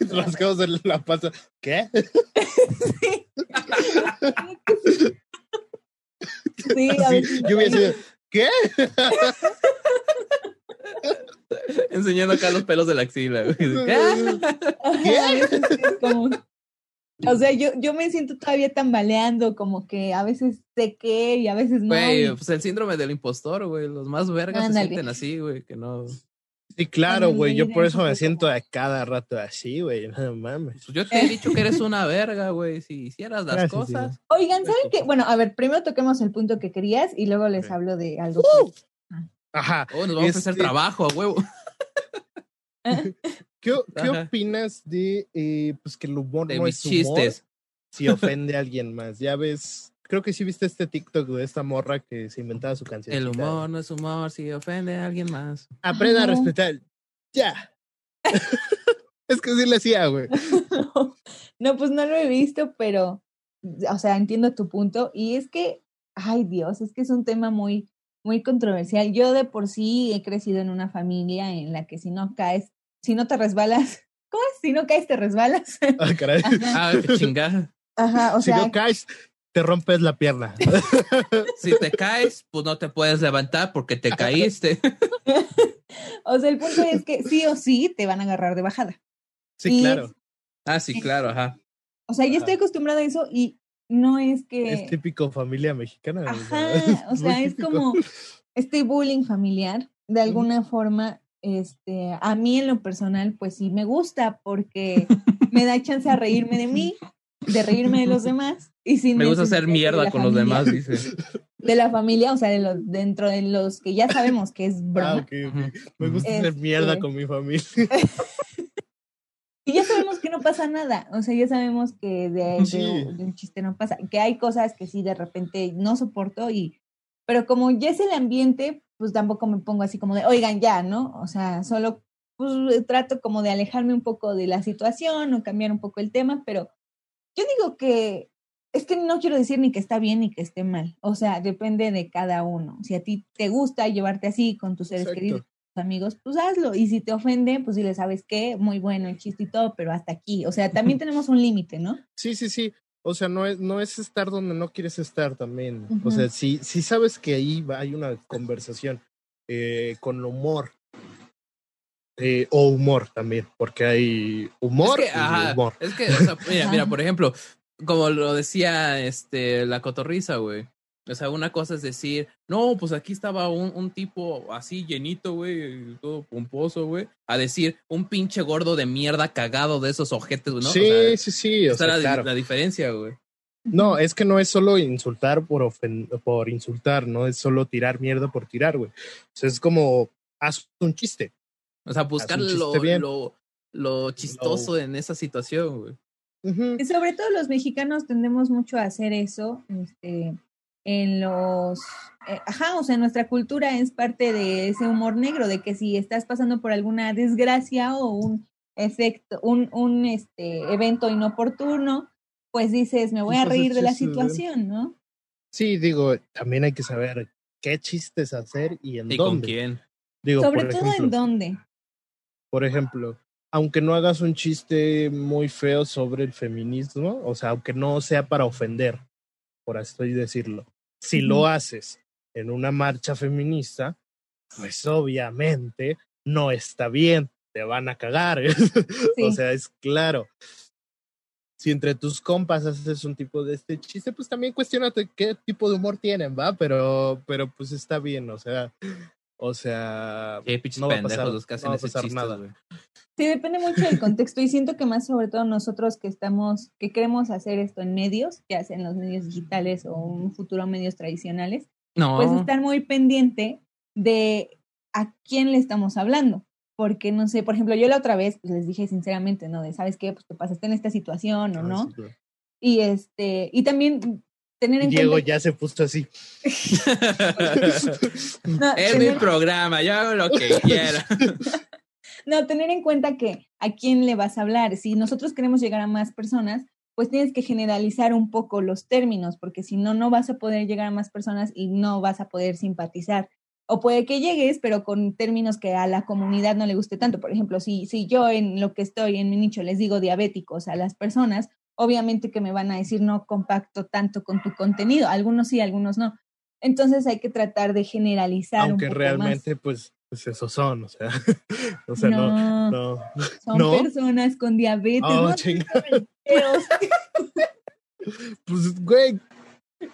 *laughs* Rascados en la pasa. ¿Qué? Sí. Sí, a veces yo hubiera sido, ¿qué? Enseñando acá los pelos de la axila, güey. ¿Qué? Ajá, a veces es como- O sea, yo, yo me siento todavía tambaleando, como que a veces sé qué y a veces no. Güey, pues el síndrome del impostor, güey. Los más vergas Ándale. se sienten así, güey, que no. Sí, claro, güey. Yo por eso me siento a cada rato así, güey. *laughs* No mames. Pues yo te he dicho que eres una verga, güey. Si hicieras las Gracias, cosas. Oigan, ¿saben qué? Bueno, a ver, primero toquemos el punto que querías y luego les hablo de algo. Ajá. Oh, nos vamos a hacer Este- trabajo, a huevo. *laughs* ¿Qué, qué opinas de eh, pues que el humor De no mis es humor chistes. si ofende a alguien más? Ya ves, creo que sí viste este TikTok de esta morra que se inventaba su canción. El humor no es humor si ofende a alguien más. Aprenda a respetar. Ya. *laughs* es que sí le hacía, güey. No, *laughs* no, pues no lo he visto, pero, o sea, entiendo tu punto. Y es que, ay Dios, es que es un tema muy, muy controversial. Yo de por sí he crecido en una familia en la que si no caes, si no te resbalas, *laughs* ¿cómo es? Si no caes, te resbalas. Ah, caray. Ah, qué chingada. Ajá, o si sea, no caes, te rompes la pierna. *laughs* Si te caes, pues no te puedes levantar porque te caíste. *laughs* o sea, el punto es que sí o sí te van a agarrar de bajada. Sí, Y- claro. Ah, sí, claro, ajá. O sea, yo estoy acostumbrada a eso y no es que... Es típico familia mexicana. o sea, Ajá, *laughs* o sea, es típico. como este bullying familiar, de alguna forma, este, a mí en lo personal, pues sí me gusta porque me da chance a reírme de mí, de reírme de los demás. Y sin Me gusta hacer mierda con los demás, dice. *laughs* De la familia, o sea, de los, dentro de los que ya sabemos que es broma. Ah. Me gusta hacer Este- mierda con mi familia. *laughs* Y ya sabemos que no pasa nada, o sea, ya sabemos que de, *laughs* de- Sí. de un chiste no pasa, que hay cosas que sí de repente no soporto y, pero como ya es el ambiente, pues tampoco me pongo así como de, oigan, ya, ¿no? O sea, solo pues trato como de alejarme un poco de la situación o cambiar un poco el tema, pero yo digo que es que no quiero decir ni que está bien ni que esté mal, o sea, depende de cada uno. Si a ti te gusta llevarte así con tus seres Exacto. queridos, tus amigos, pues hazlo. Y si te ofende, pues dile, ¿sabes qué? Muy bueno el chiste y todo, pero hasta aquí. O sea, también *laughs* tenemos un límite, ¿no? Sí, sí, sí. O sea, no es, no es estar donde no quieres estar también. O sea, si, si sabes que ahí va- hay una conversación eh, con humor eh, o humor también, porque hay humor es que, y ajá, humor. Es que, o sea, mira, mira, por ejemplo, como lo decía este la cotorriza, güey. O sea, una cosa es decir, no, pues aquí estaba un, un tipo así llenito, güey, todo pomposo, güey. A decir, un pinche gordo de mierda cagado de esos ojetes, ¿no? Sí, o sea, sí, sí. O esa sea, la, claro. la diferencia, güey. No, es que no es solo insultar por, ofen por insultar, no es solo tirar mierda por tirar, güey. O sea, es como, haz un chiste. O sea, buscar lo, lo, lo chistoso en esa situación, güey. Y sobre todo los mexicanos tendemos mucho a hacer eso, este, en los, eh, ajá, o sea, nuestra cultura es parte de ese humor negro, de que si estás pasando por alguna desgracia o un efecto, un, un este, evento inoportuno, pues dices, me voy a reír de la situación, ¿no? Sí, digo, también hay que saber qué chistes hacer y en ¿Y con dónde. quién? Digo, sobre por todo ejemplo, en dónde. por ejemplo, aunque no hagas un chiste muy feo sobre el feminismo, o sea, aunque no sea para ofender, por así decirlo, si lo haces en una marcha feminista, pues obviamente no está bien, te van a cagar. *laughs* o sea, es claro. Si entre tus compas haces un tipo de este chiste, pues también cuestionate qué tipo de humor tienen, ¿va? Pero, pero pues está bien, o sea, o sea, pinches no va a pendejos pasar- los que hacen no va a ese pasar chiste, nada. güey. Sí, depende mucho del contexto y siento que más sobre todo nosotros que estamos, que queremos hacer esto en medios, ya sea en los medios digitales o un futuro medios tradicionales, No. pues estar muy pendiente de a quién le estamos hablando. Porque, no sé, por ejemplo, yo la otra vez pues, les dije sinceramente, ¿no? De, ¿sabes qué? Pues te pasaste en esta situación o Ah, no. sí, claro. Y este, y también tener en Diego cuenta... ya se puso así. *laughs* No, es mi programa, yo hago lo que quiera. *laughs* No, tener en cuenta que a quién le vas a hablar. Si nosotros queremos llegar a más personas, pues tienes que generalizar un poco los términos, porque si no, no vas a poder llegar a más personas y no vas a poder simpatizar. O puede que llegues, pero con términos que a la comunidad no le guste tanto. Por ejemplo, si, si yo en lo que estoy, en mi nicho, les digo diabéticos a las personas, obviamente que me van a decir no compacto tanto con tu contenido. Algunos sí, algunos no. Entonces hay que tratar de generalizar. Aunque un poco realmente, pues, pues esos son, o sea, *laughs* o sea, no, no, no. son ¿no? Oh, personas con diabetes. no chinga. *laughs* feos. *laughs* Pues, güey,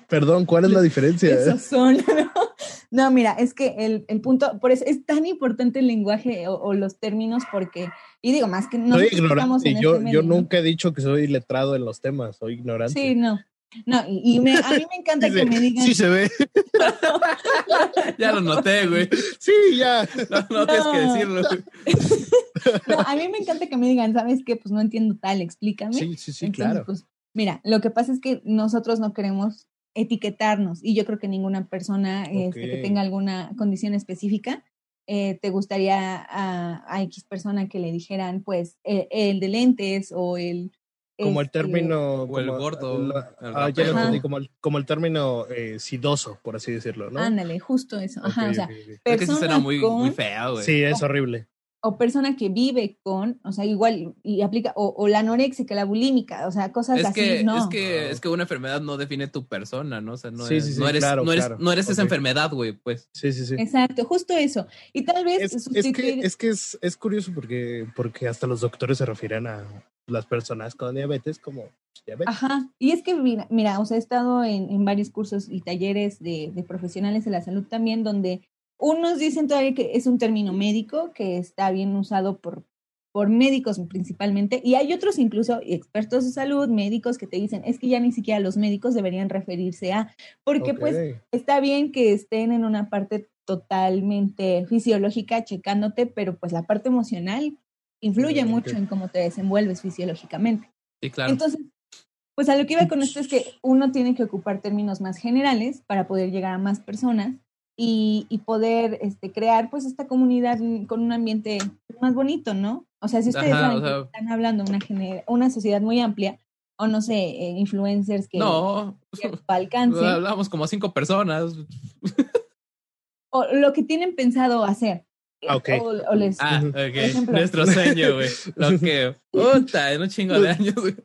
perdón, ¿cuál es la diferencia? Esos son. ¿no? No, mira, es que el, el punto, por eso es tan importante el lenguaje o, o los términos, porque, y digo, más que no soy estamos ignorante. en Yo, este yo ¿no? nunca he dicho que soy letrado en los temas, soy ignorante. Sí, no. No, y, me- a mí me encanta Sí que me digan. Sí se ve. *laughs* ya lo noté, güey. Sí, ya. No, no tienes que No. decirlo. No, a mí me encanta que me digan, ¿sabes qué? Pues no entiendo tal, explícame. Sí, sí, sí, Entonces, claro. pues, mira, lo que pasa es que nosotros no queremos etiquetarnos y yo creo que ninguna persona este, que tenga alguna condición específica eh, te gustaría a, a X persona que le dijeran, pues, eh, el de lentes o el... Como el este, término. O el como- gordo, la- el ah, como el, como el término eh, sidoso, por así decirlo, ¿no? Ándale, justo eso. Ajá, Ok, o sea. Es que sí persona suena muy, con- muy feo, güey. Sí, es horrible. O persona que vive con, o sea, igual, y aplica, o, o la anorexia, la bulímica, o sea, cosas Es así, que, no. es que, No. es que una enfermedad no define tu persona, ¿no? O sea, no, Sí, es- sí, sí, no eres, claro, no eres, claro. no eres esa enfermedad, güey, pues. Sí, sí, sí. Exacto, justo eso. Y tal vez Es, es sustituir... que, es, que es, es curioso porque, porque hasta los doctores se refieren a las personas con diabetes como diabetes. Ajá, y es que mira, mira o sea, he estado en, en varios cursos y talleres de, de profesionales de la salud también, donde unos dicen todavía que es un término médico, que está bien usado por, por médicos principalmente, y hay otros incluso expertos de salud, médicos que te dicen, es que ya ni siquiera los médicos deberían referirse a, porque pues está bien que estén en una parte totalmente fisiológica checándote, pero pues la parte emocional influye mucho en cómo te desenvuelves fisiológicamente. Sí, claro. Entonces, pues a lo que iba con esto es que uno tiene que ocupar términos más generales para poder llegar a más personas y, y poder este, crear pues esta comunidad con un ambiente más bonito, ¿no? O sea, si ustedes Ajá, saben o sea- que están hablando de una, gener- una sociedad muy amplia, o no sé, eh, influencers que no, *laughs* alcance, hablamos como cinco personas. o lo que tienen pensado hacer. Ah, ok. O, o les, Ah, Ujú. ok. ejemplo. Nuestro sueño, güey. Lo que, puta, en un chingo de *laughs* años, güey.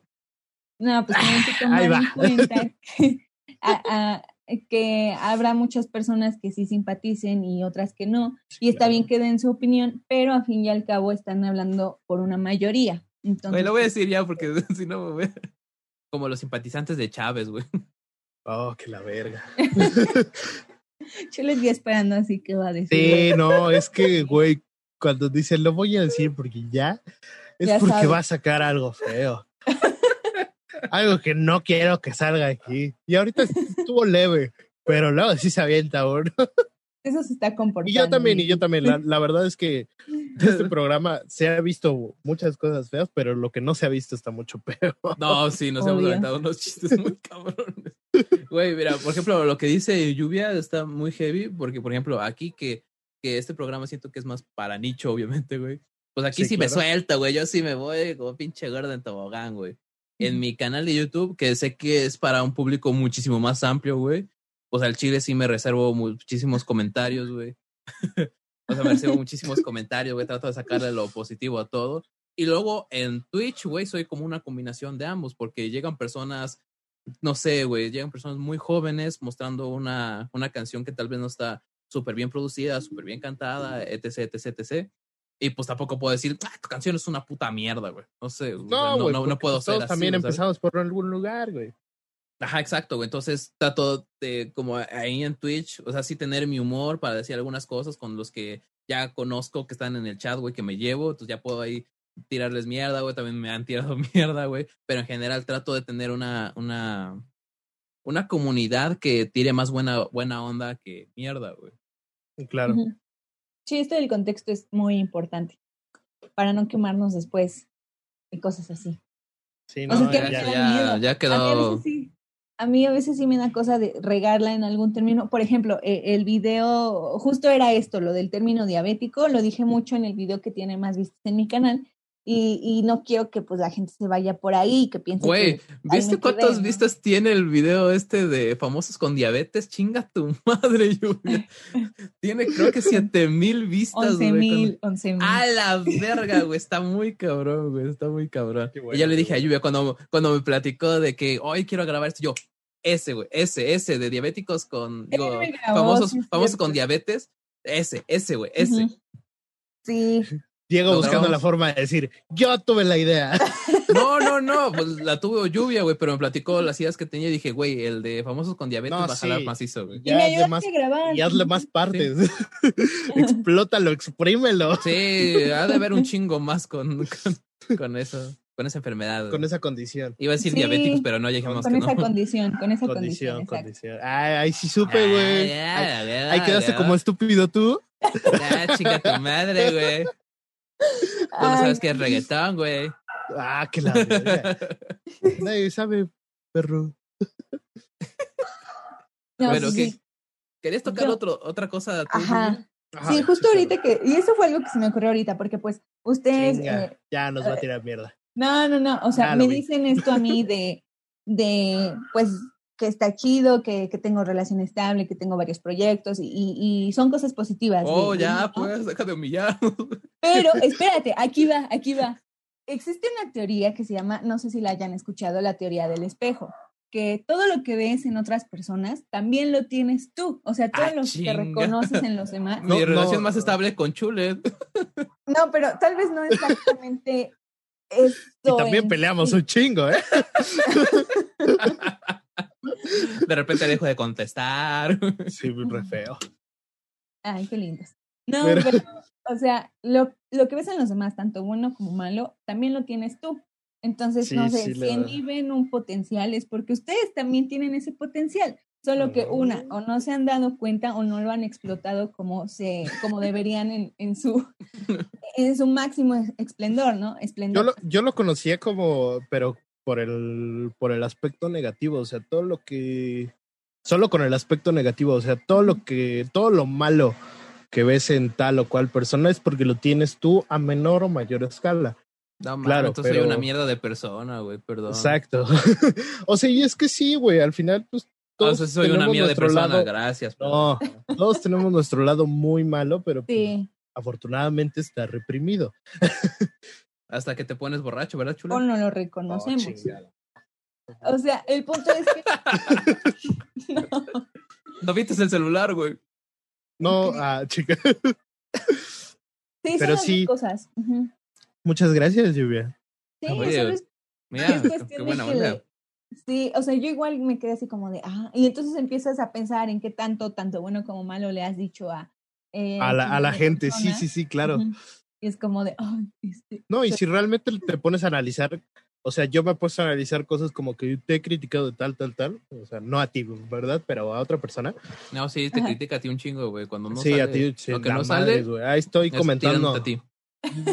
No, pues tienen que Ahí tomar va. en cuenta que *laughs* a, a- que habrá muchas personas que sí simpaticen y otras que no, y está bien que den su opinión, pero a fin y al cabo están hablando por una mayoría. Entonces, lo voy a decir ya porque *laughs* si no me voy a- *laughs* Como los simpatizantes de Chávez, güey. Oh, que la verga. *laughs* yo les vi esperando así que va a decir. Sí, no, es que, güey, cuando dice lo voy a decir porque ya, es Ya porque sabe. va a sacar algo feo. Algo que no quiero que salga aquí. Y ahorita estuvo leve, pero luego sí se avienta uno. Eso se está comportando. Y yo también, y yo también. La, la verdad es que de este programa se ha visto muchas cosas feas, pero lo que no se ha visto está mucho peor. No, sí, nos hemos Obvio. aventado unos chistes muy cabrones. Güey, mira, por ejemplo, lo que dice Lluvia está muy heavy, porque, por ejemplo, aquí que, que este programa siento que es más para nicho, obviamente, güey. Pues aquí sí, Sí, me suelta, güey. Yo sí me voy como pinche gorda en tobogán, güey. En mi canal de YouTube, que sé que es para un público muchísimo más amplio, güey. Pues al chile sí me reservo muchísimos comentarios, güey. *laughs* o sea, me reservo *laughs* muchísimos comentarios, güey. Trato de sacarle lo positivo a todo. Y luego en Twitch, güey, soy como una combinación de ambos, porque llegan personas, no sé, güey, llegan personas muy jóvenes mostrando una, una canción que tal vez no está súper bien producida, súper bien cantada, etc, etc, etc. Y pues tampoco puedo decir, ah, tu canción es una puta mierda, güey. No sé, o sea, No, no, güey, no, puedo pues ser todos así. también empezamos por algún lugar, güey. Ajá, exacto, güey. Entonces trato de, como ahí en Twitch, o sea, sí tener mi humor para decir algunas cosas con los que ya conozco que están en el chat, güey, que me llevo. Entonces ya puedo ahí tirarles mierda, güey. También me han tirado *laughs* mierda, güey. Pero en general trato de tener una, una, una comunidad que tire más buena, buena onda que mierda, güey. Claro. Sí, esto del contexto es muy importante para no quemarnos después y cosas así. Sí, O no, que ya- ya, ya, ya A mí a quedó. veces sí. A mí a veces sí me da cosa de regarla en algún término. Por ejemplo, eh, el video, justo era esto, lo del término diabético, lo dije mucho en el video que tiene más vistas en mi canal y, y no quiero que pues la gente se vaya por ahí y que piense Güey, que ¿viste quedé, cuántas ¿no? vistas tiene el video este de famosos con diabetes? Chinga tu *laughs* madre, Lluvia. *laughs* Tiene creo que siete mil vistas, 11 güey. con- mil, 11 mil. A la verga, güey. Está muy cabrón, güey. Está muy cabrón. Bueno, y ya le dije a. Lluvia cuando, cuando me platicó de que hoy quiero grabar esto, yo, ese, güey, ese, ese de diabéticos con, digo, me grabó, famosos, sí famosos con diabetes, ese, ese, güey, ese. Sí, Diego buscando la forma de decir, yo tuve la idea. *laughs* No, no, no, pues la tuvo Lluvia, güey, pero me platicó las ideas que tenía y dije, güey, el de famosos con diabetes No, va a jalar sí. macizo, güey. y Ya me hazle ayudaste más- a grabar. y hazle más *laughs* partes. *laughs* Explótalo, exprímelo. Sí, ha de haber un chingo más con, con, con eso, con esa enfermedad. Con esa condición. Iba a decir Sí. diabéticos, pero no dijimos Con que esa no. condición, con esa condición. Condición, condición. Ay, ay, sí supe, güey. Ah, ya, ya, Ahí quedaste ya. como estúpido tú. Ah, chica tu madre, güey. *laughs* Tú no sabes que es reggaetón, güey. Ah, que la verga. Nadie sabe, perro. *laughs* no, bueno, sí, ¿qué? sí. ¿Querías tocar Yo- otro, otra cosa tú? Ajá. Sí, justo sí, ahorita que, y eso fue algo que se me ocurrió ahorita, porque pues ustedes, Chinga, eh, ya nos va a tirar mierda. no, no, no, o sea, me dicen esto a mí de, de, pues, que está chido, que, que tengo relación estable, que tengo varios proyectos y, y- y son cosas positivas. Oh, de ya, ¿no? pues, deja de humillar. *laughs* Pero espérate, aquí va, aquí va. Existe una teoría que se llama, no sé si la hayan escuchado, la teoría del espejo, que todo lo que ves en otras personas también lo tienes tú. O sea, todo Ah, lo que reconoces en los demás. No, Mi relación no. más estable con Chulet. *laughs* No, pero tal vez no exactamente esto. Y también en peleamos sí. un chingo, ¿eh? *laughs* De repente dejo de contestar. Sí, re feo. Ay, qué lindos. No, Pero- pero, o sea, lo, lo que ves en los demás, tanto bueno como malo, también lo tienes tú. Entonces, no sé, sí, si en mí ven un potencial es porque ustedes también tienen ese potencial. Solo que una, o no se han dado cuenta o no lo han explotado como se, como deberían en, en su en su máximo esplendor, ¿no? Yo Esplendor. lo, yo lo conocía como, pero por el, por el aspecto negativo, o sea, todo lo que, solo con el aspecto negativo, o sea, todo lo que, todo lo malo que ves en tal o cual persona es porque lo tienes tú a menor o mayor escala. No, mames, Claro, entonces soy pero- una mierda de persona, güey, perdón. Exacto. *laughs* o sea, y es que sí, güey, al final, pues, O todos sea, soy una tenemos mierda de nuestro persona, lado- gracias. No, *laughs* todos tenemos nuestro lado muy malo, pero pues, Sí, afortunadamente está reprimido. *laughs* Hasta que te pones borracho, ¿verdad, o chulo? no lo Oh, reconocemos. chingada. o sea, el punto es que *laughs* *laughs* no, no viste el celular, güey. No, ah, chica. Sí, Pero sí. cosas. Muchas gracias, Lluvia. Sí, Oye, solo es Mira, es qué de buena que onda. le- Sí, o sea, yo igual me quedé así como de, ah, y entonces empiezas a pensar en qué tanto, tanto bueno como malo le has dicho a... eh, A la, a la gente, sí, persona. sí, sí, claro. Ujú. Y es como de, este, No, y si realmente te pones a analizar, o sea, yo me he puesto a analizar cosas como que te he criticado de tal, tal, tal, o sea, no a ti, ¿verdad? Pero a otra persona. No, sí, te Ajá. critica a ti un chingo, güey. Cuando no sí, sale, a ti, sí, lo que no madre, sale, güey. Ahí estoy es comentando. a ti.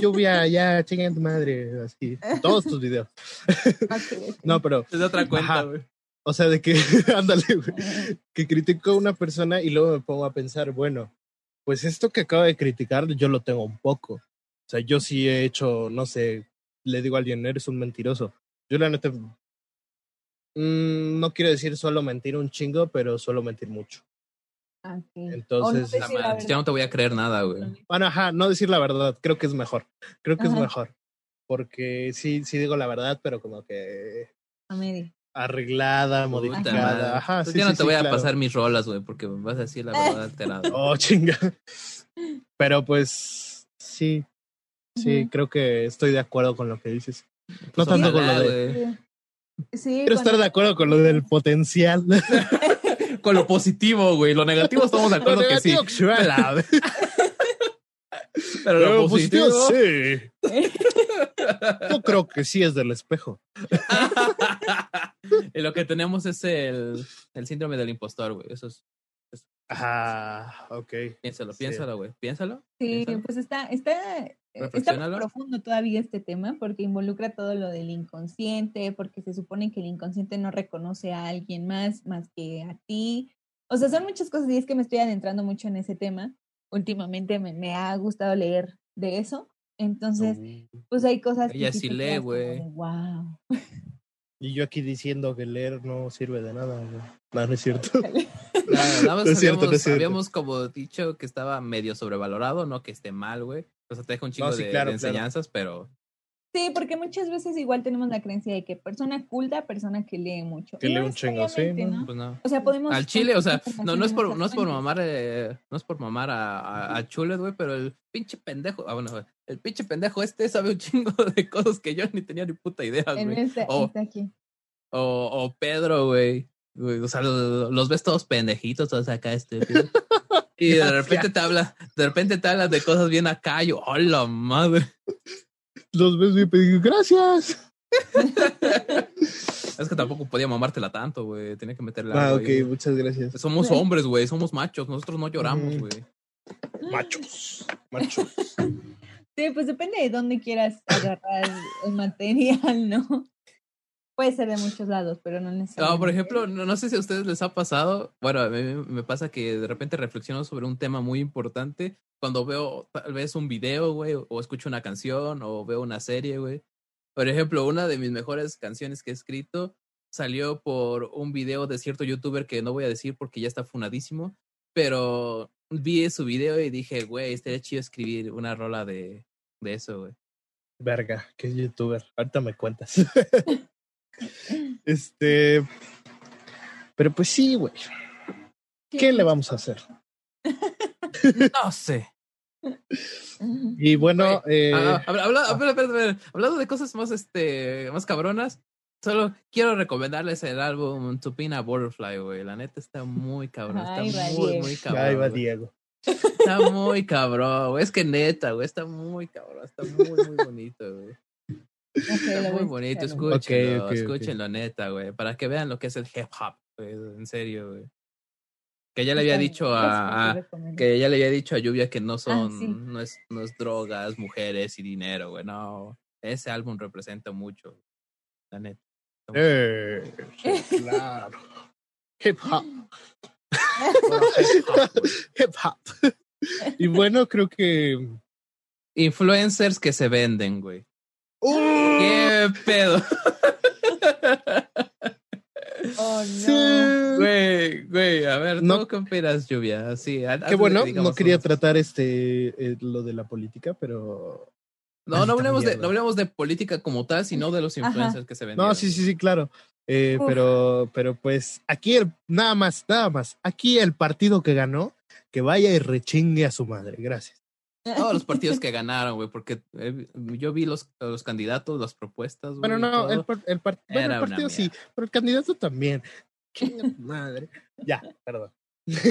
Lluvia, ya, *laughs* chinga tu madre, así. Todos tus videos. No, pero, Es de otra cuenta, güey. o sea, de que, *laughs* ándale, güey, que critico a una persona y luego me pongo a pensar, bueno, pues esto que acabo de criticar, yo lo tengo un poco. O sea, yo sí he hecho, no sé, le digo a alguien, eres un mentiroso. Yo la neta, mm, no quiero decir solo mentir un chingo, pero suelo mentir mucho. Ah. Entonces, La la ya no te voy a creer nada, güey. Bueno, ajá, no decir la verdad, creo que es mejor. Creo que es mejor. Porque sí, sí digo la verdad, pero como que A medio. arreglada, Puta modificada. madre. Ajá, Pues sí, ya no sí, te sí, voy a pasar mis rolas, güey, porque me vas a decir la *laughs* verdad alterada. Oh, chinga. *laughs* Pero pues sí, sí, creo que estoy de acuerdo con lo que dices. No Pues tanto con lo de... Sí, Quiero estar de acuerdo con lo del potencial. *laughs* Con lo positivo, güey. Lo negativo estamos de acuerdo Lo que sí. *laughs* Pero lo positivo. sí. *laughs* Yo creo que sí es del espejo. y lo que tenemos es el, el síndrome del impostor, güey. Eso es. Ah, ok. Piénsalo, Sí. piénsalo, güey. Piénsalo. Sí, piénsalo. pues está, está, eh, está muy profundo todavía este tema porque involucra todo lo del inconsciente, porque se supone que el inconsciente no reconoce a alguien más más que a ti. O sea, son muchas cosas y es que me estoy adentrando mucho en ese tema. Últimamente me, me ha gustado leer de eso. Entonces, pues hay cosas Ella que sí te lee, güey. Wow. *laughs* Y yo aquí diciendo que leer no sirve de nada. güey. No, no es cierto. *laughs* *laughs* Nada, nada más No es cierto, no habíamos, es cierto. habíamos como dicho que estaba medio sobrevalorado, no que esté mal, güey. O sea, te deja un chingo No, sí, de, claro, de claro. enseñanzas, pero Sí, porque muchas veces igual tenemos la creencia de que persona culta, persona que lee mucho. Que lee no un chingo, sí, necesariamente, ¿no? ¿no? pues no. O sea, podemos... Al chile, o sea, no, no es por, no es por mamar, eh, no es por mamar a, a, a Chulet, güey, pero el pinche pendejo, ah, bueno, el pinche pendejo este sabe un chingo *laughs* de cosas que yo ni tenía ni puta idea, güey. este, O, está aquí. o, o Pedro, güey. O sea, los, los ves todos pendejitos, todos acá estúpidos. *laughs* Y de repente te habla, de repente te hablas de cosas bien acá, yo, ¡hola madre! Los ves y pedí gracias. *laughs* Es que tampoco podía mamártela tanto, güey. Tenía que meterle Ah, ok, muchas gracias. Somos hombres, güey. Somos machos. Nosotros no lloramos, güey. Machos. Machos. Sí, pues depende de dónde quieras agarrar el material, ¿no? Puede ser de muchos lados, pero no necesariamente. No, por ejemplo, no, no sé si a ustedes les ha pasado. Bueno, a mí me pasa que de repente reflexiono sobre un tema muy importante cuando veo tal vez un video, güey, o escucho una canción, o veo una serie, güey. Por ejemplo, una de mis mejores canciones que he escrito salió por un video de cierto youtuber que no voy a decir porque ya está funadísimo, pero vi su video y dije, güey, estaría chido escribir una rola de, de eso, güey. Verga, es youtuber. Ahorita me cuentas. *laughs* este. Pero pues sí, güey. ¿Qué le vamos a hacer? *laughs* No sé. Y bueno, eh, Ah, habla- habla- espera, espera, espera. Hablando de cosas más, este, más cabronas, solo quiero recomendarles el álbum Tupina Butterfly, güey. La neta está muy cabrón. Ay, Está muy, Diego. muy cabrón. ahí va güey. Diego. Está muy cabrón, güey. Es que neta, güey. Está muy cabrón. Está muy, muy bonito, güey. Ok, Está lo voy muy bonito. Escúchenlo, Ok, ok, ok. escúchenlo, neta, güey. Para que vean lo que es el hip hop, güey. En serio, güey. Que ya le había dicho a, que ya le había dicho a Lluvia que no son, Ah, sí. no, es, no es drogas, mujeres y dinero, güey. No, ese álbum representa mucho, la neta. Eh, sí, claro. Hip hop. *laughs* Hip hop. *laughs* Y bueno, creo que. Influencers que se venden, güey. ¡Uh! ¿Qué pedo? Oh, Sí. no. Güey, güey, a ver, No. ¿tú qué opinas, Lluvia? Así, Qué bueno, no quería unos- tratar este eh, lo de la política, pero. No, no hablemos, de, no hablemos de política como tal, sino de los Ajá. influencers que se venden. No, sí, sí, sí, claro. Eh, pero, pero pues aquí el, nada más, nada más. Aquí el partido que ganó, que vaya y rechingue a su madre. Gracias. Todos los partidos que *laughs* ganaron, güey, porque eh, yo vi los, los candidatos, las propuestas, güey. Bueno, no, el, par- el, par- bueno, el partido sí, pero el candidato también. Madre. Ya, perdón.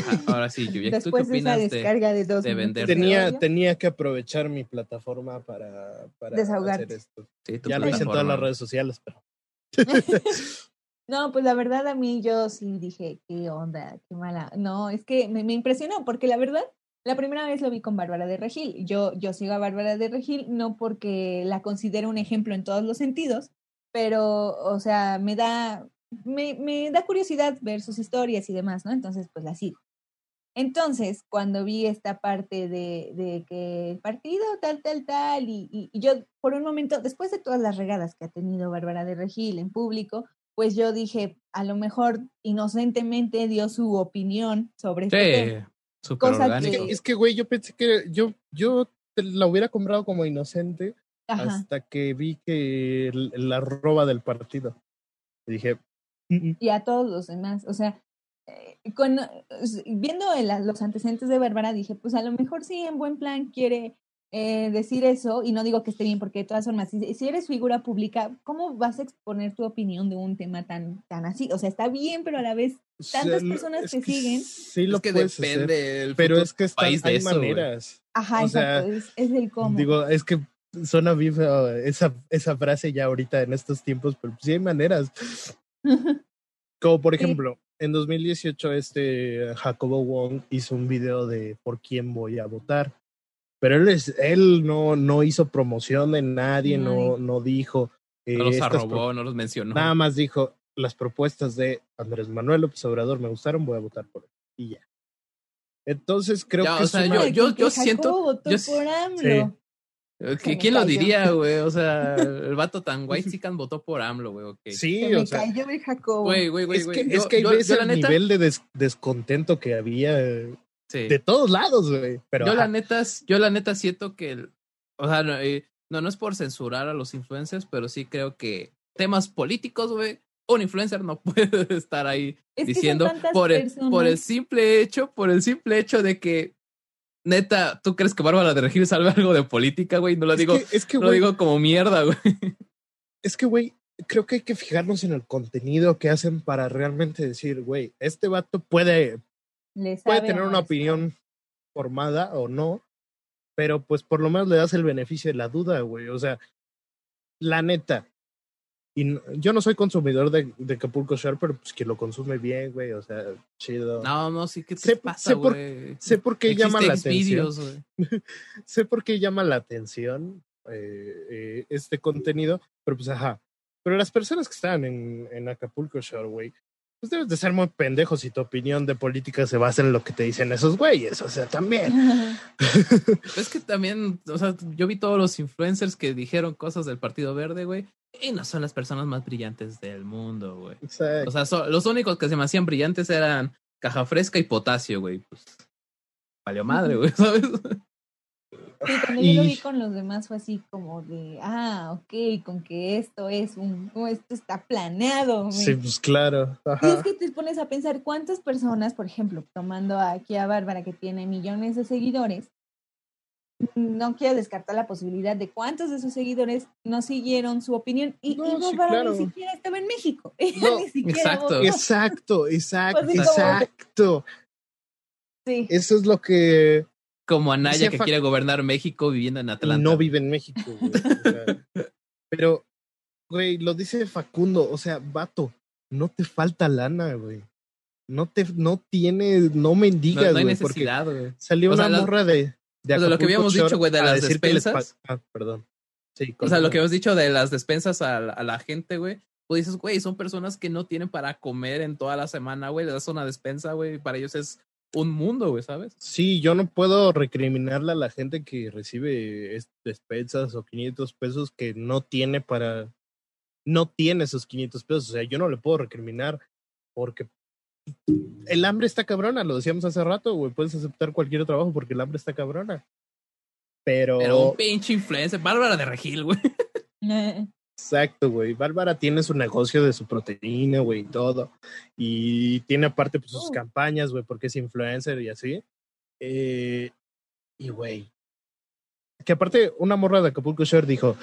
Ajá, Ahora sí, *laughs* Lluvia, ¿tú qué opinas de...? descarga de dos de vender? Tenía, tenía que aprovechar mi plataforma para, para hacer esto. Sí, Ya lo hice en todas las redes sociales, pero *laughs* No, pues la verdad a mí yo sí dije, qué onda, qué mala. No, es que me, me impresionó porque la verdad, la primera vez lo vi con Bárbara de Regil. Yo, yo sigo a Bárbara de Regil no porque la considero un ejemplo en todos los sentidos, pero, o sea, me da, me, me da curiosidad ver sus historias y demás, ¿no? Entonces, pues la sigo. Entonces, cuando vi esta parte de, de que el partido tal, tal, tal, y, y- y yo por un momento, después de todas las regadas que ha tenido Bárbara de Regil en público, pues yo dije, a lo mejor inocentemente dio su opinión sobre este tema. Cosa orgánico. que- es que, güey, yo pensé que yo, yo te la hubiera comprado como inocente Ajá. hasta que vi que la roba del partido. Y dije, "Mm, mm". y a todos los demás. O sea, eh, con, s- viendo el- los antecedentes de Bárbara, dije, pues a lo mejor sí, en buen plan quiere eh, decir eso, y no digo que esté bien, porque de todas formas, si, si eres figura pública, ¿cómo vas a exponer tu opinión de un tema tan, tan así? O sea, está bien, pero a la vez, Tantas O sea, personas que siguen. Sí, lo es que hacer, depende el pero es que están- país de hay eso, maneras. ajá, O sea, exacto, es, es el cómo. Digo, es que suena bien esa, esa frase ya ahorita en estos tiempos, pero sí hay maneras. *laughs* Como por Sí. ejemplo, en 2018 este Jacobo Wong hizo un video de por quién voy a votar. Pero él, es, él no, no hizo promoción de nadie, no, no dijo. eh, No los arrobó, pro- no los mencionó. Nada más dijo las propuestas de Andrés Manuel López Obrador me gustaron, voy a votar por él. Y ya. Entonces creo Ya, que o es sea, yo- yo- yo siento- yo sí- por AMLO. sí. Eh, me ¿Quién lo diría, güey? O sea, *laughs* el vato tan white chican votó por AMLO, güey. Sí, Se me o sea, cayó el Jacobo. Güey, güey, güey. es que, es Yo- que ahí yo- ves yo la el neta- nivel de des- descontento que había eh, sí. de todos lados, güey. Pero yo la neta, yo la neta siento que, el- o sea, no, eh, no, no es por censurar a los influencers, pero sí creo que temas políticos, güey, un influencer no *laughs* puede estar ahí Es diciendo por el, personas. por el simple hecho, por el simple hecho de que neta, ¿tú crees que Bárbara de Regil sabe algo de política, güey? No lo es digo, que, es que, no lo digo como mierda, güey. es que, güey, creo que hay que fijarnos en el contenido que hacen para realmente decir, güey, este vato puede, Le puede tener una opinión formada o no, pero pues por lo menos le das el beneficio de la duda, güey. O sea, la neta. Y no- yo no soy consumidor de, de Acapulco Shore, pero pues que lo consume bien, güey. O sea, chido. No, no, sí, ¿qué te Sé- pasa, sé por- güey? sé por qué llama la atención. *laughs* Sé por qué llama la atención eh, eh, este contenido, pero pues ajá. Pero las personas que están en, en Acapulco Shore, güey, pues debes de ser muy pendejos si tu opinión de política se basa en lo que te dicen esos güeyes. O sea, también. *laughs* Es que también, o sea, yo vi todos los influencers que dijeron cosas del Partido Verde, güey, y no son las personas más brillantes del mundo, güey. O sea, so- los únicos que se me hacían brillantes eran Caja Fresca y Potasio, güey. Pues, valió madre, güey, *laughs* ¿sabes? Sí, cuando yo lo vi con los demás fue así como de, ah, ok, con que esto es un, oh, esto está planeado. Sí, pues claro. Y es Ajá. que te pones a pensar cuántas personas, por ejemplo, tomando aquí a Bárbara que tiene millones de seguidores, no quiero descartar la posibilidad de cuántos de sus seguidores no siguieron su opinión y, No, y sí, Bárbara claro. ni siquiera estaba en México. *laughs* Ella No, ni siquiera exacto. votó. Exacto, exacto, como- exacto. Sí. Eso es lo que Como Anaya que quiere gobernar México viviendo en Atlanta. no vive en México, güey. O sea, *laughs* pero, güey, lo dice Facundo, o sea, vato, no te falta lana, güey. No te, no tienes, no no, mendigas, no hay güey, porque necesidad, güey. salió O sea, una morra de, de o sea, lo que habíamos dicho, güey, de las despensas. Ah, perdón. Sí, O sea, lo que hemos dicho de las despensas a, la- a la gente, güey. Pues dices, güey, son personas que no tienen para comer en toda la semana, güey. Les das una despensa, güey. Para ellos es un mundo, güey, ¿sabes? Sí, yo no puedo recriminarle a la gente que recibe es- despensas o 500 pesos que no tiene para, no tiene esos 500 pesos. O sea, yo no le puedo recriminar porque el hambre está cabrona, lo decíamos hace rato, güey. Puedes aceptar cualquier trabajo porque el hambre está cabrona. Pero, Pero un pinche influencer. Bárbara de Regil, güey. *laughs* Exacto, güey. Bárbara tiene su negocio de su proteína, güey, y todo. Y tiene aparte pues, sus Oh. campañas, güey, porque es influencer y así. Eh, y, güey. Que aparte, una morra de Acapulco Shore dijo: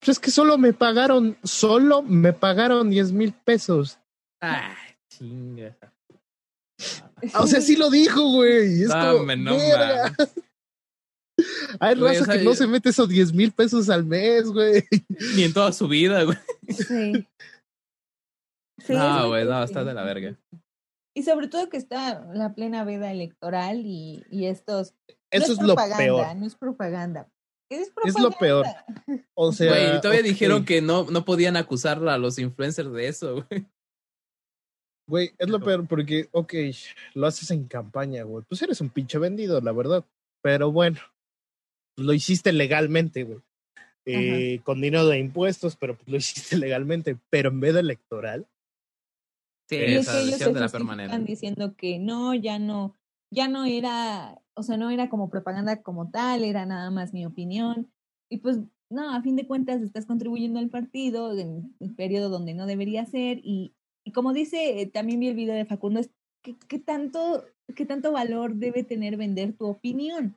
Pues es que solo me pagaron, solo me pagaron 10 mil pesos. Ay, chinga. O sea, sí lo dijo, güey. Es como, Dame, no "Verga". Hay raza o sea, que no yo- se mete esos 10 mil pesos al mes, güey. Ni en toda su vida, güey. Sí. Sí, no, es güey, no, está de la verga. Y sobre todo que está la plena veda electoral y, y estos. Eso no es lo propaganda, peor. No es propaganda. Es, Es lo peor. O sea, Güey, todavía dijeron que no, no podían acusar a los influencers de eso, güey. Güey, es lo peor porque, ok, lo haces en campaña, güey. Pues eres un pinche vendido, la verdad. Pero bueno, lo hiciste legalmente, güey. Eh, con dinero de impuestos, pero pues lo hiciste *laughs* legalmente. Pero en vez de electoral, Sí, Y es esa que ellos de la peor manera. justifican diciendo que no, ya no, ya no era, o sea, no era como propaganda como tal, era nada más mi opinión. Y pues, no, a fin de cuentas estás contribuyendo al partido en un periodo donde no debería ser. Y, y como dice, eh, también vi el video de Facundo, es que, ¿qué, tanto, ¿qué tanto valor debe tener vender tu opinión?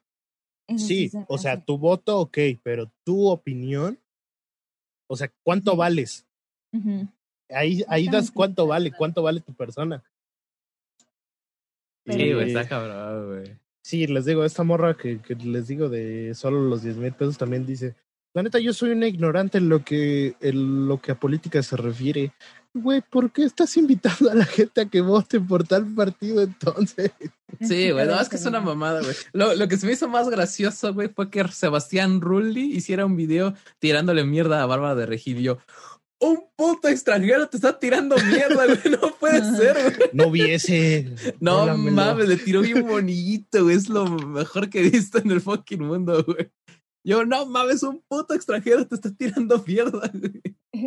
Eso sí, o sea, tu voto, ok, pero tu opinión, o sea, ¿cuánto vales? Ahí, ahí das cuánto vale, cuánto vale tu persona. Pero- Sí, güey, está cabrón, güey. Sí, les digo, esta morra que, que les digo de solo los 10 mil pesos también dice, la neta, yo soy una ignorante en lo que, en lo que a política se refiere. Güey, ¿por qué estás invitando a la gente a que vote por tal partido entonces? Sí, *laughs* güey, no, es que es una mamada, güey. Lo, lo que se me hizo más gracioso, güey, fue que Sebastián Rulli hiciera un video tirándole mierda a Bárbara de Regil. y yo, un puto extranjero te está tirando mierda, güey, no puede *laughs* ser, güey. No viese. No mames, le tiró bien bonito, güey. Es lo mejor que he visto en el fucking mundo, güey. Yo, no mames, un puto extranjero te está tirando mierda, güey.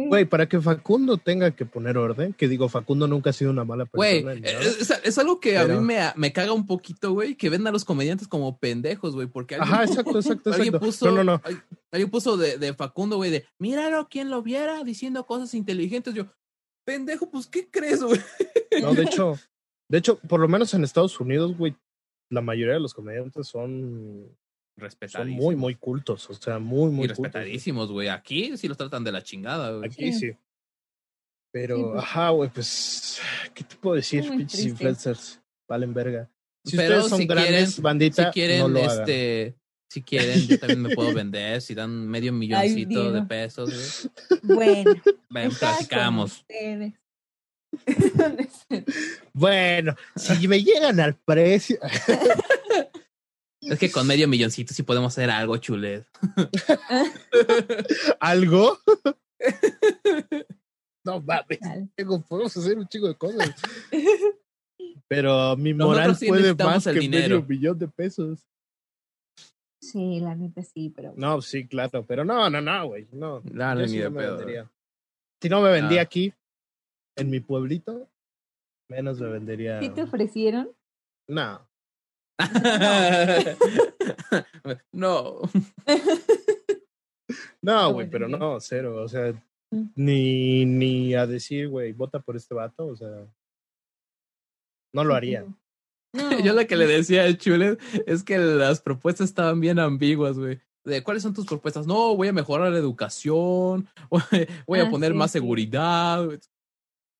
Güey, para que Facundo tenga que poner orden, que digo, Facundo nunca ha sido una mala Güey, persona. ni nada. es, algo que a mí me, me caga un poquito, güey, que ven a los comediantes como pendejos, güey, porque alguien, Ajá, exacto, *laughs* exacto, alguien exacto. puso, No, no, no. al- alguien puso de, de Facundo, güey, de, míralo, quien lo viera diciendo cosas inteligentes. Yo, pendejo, pues, ¿qué crees, güey? No, de *laughs* hecho, de hecho, por lo menos en Estados Unidos, güey, la mayoría de los comediantes son, son Respetadísimos. muy, muy cultos. O sea, muy, muy y cultos. respetadísimos, güey. Aquí sí los tratan de la chingada, güey. Aquí Sí. sí. Pero, Sí, pues. ajá, güey, pues, ¿qué te puedo decir? Pinches influencers, valen verga. Si Pero ustedes son si grandes, quieren- bandita, si quieren, no lo hagan. este, si quieren, yo también me puedo vender. Si dan medio milloncito de pesos, güey. Bueno, *laughs* Ven, platicamos. Bueno, si me llegan al precio. *laughs* Es que con medio milloncito sí podemos hacer algo, chulet. *laughs* ¿Algo? *laughs* no mames, podemos hacer un chico de cosas. *laughs* Pero mi moral sí puede más el que dinero. medio millón de pesos. Sí, la neta sí, pero. No, sí, claro, pero no, no, no, güey, no. No, no, Yo ni sí de no me pedo, vendería. Si no me vendía Ah. aquí, en mi pueblito, menos me vendería. ¿Sí te ofrecieron? No. *laughs* no. No, *laughs* No güey, pero no, cero. O sea, ni, ni a decir, güey, vota por este vato, o sea, no lo haría. No. *laughs* Yo lo que le decía al chulet es que las propuestas estaban bien ambiguas, güey. De cuáles son tus propuestas. No, voy a mejorar la educación, voy a Ah, poner sí, más sí. seguridad.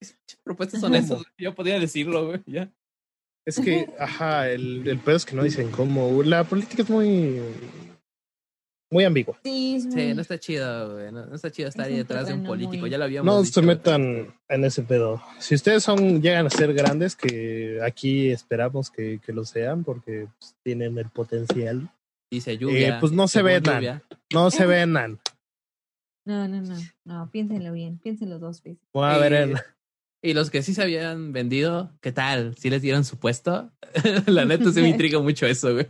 ¿Qué propuestas son esas? Yo podría decirlo, güey. Ya. Es que, ajá, el, el pedo es que no dicen cómo. La política es muy. Muy ambigua. Sí, Sí, no está chido, güey. No, no está chido estar Es ahí detrás de un político. muy- Ya lo habíamos No dicho, se metan en ese pedo. Si ustedes son llegan a ser grandes, que aquí esperamos que, que lo sean, porque pues, tienen el potencial. Dice lluvia. Eh, pues no se lluvia. No se venan. No, no, no. No, piénsenlo bien. Piénsenlo dos veces. Voy a ver en- Eh, Y los que sí se habían vendido, ¿qué tal? ¿Sí les dieron su puesto? *laughs* La neta se me *laughs* intriga mucho eso, güey.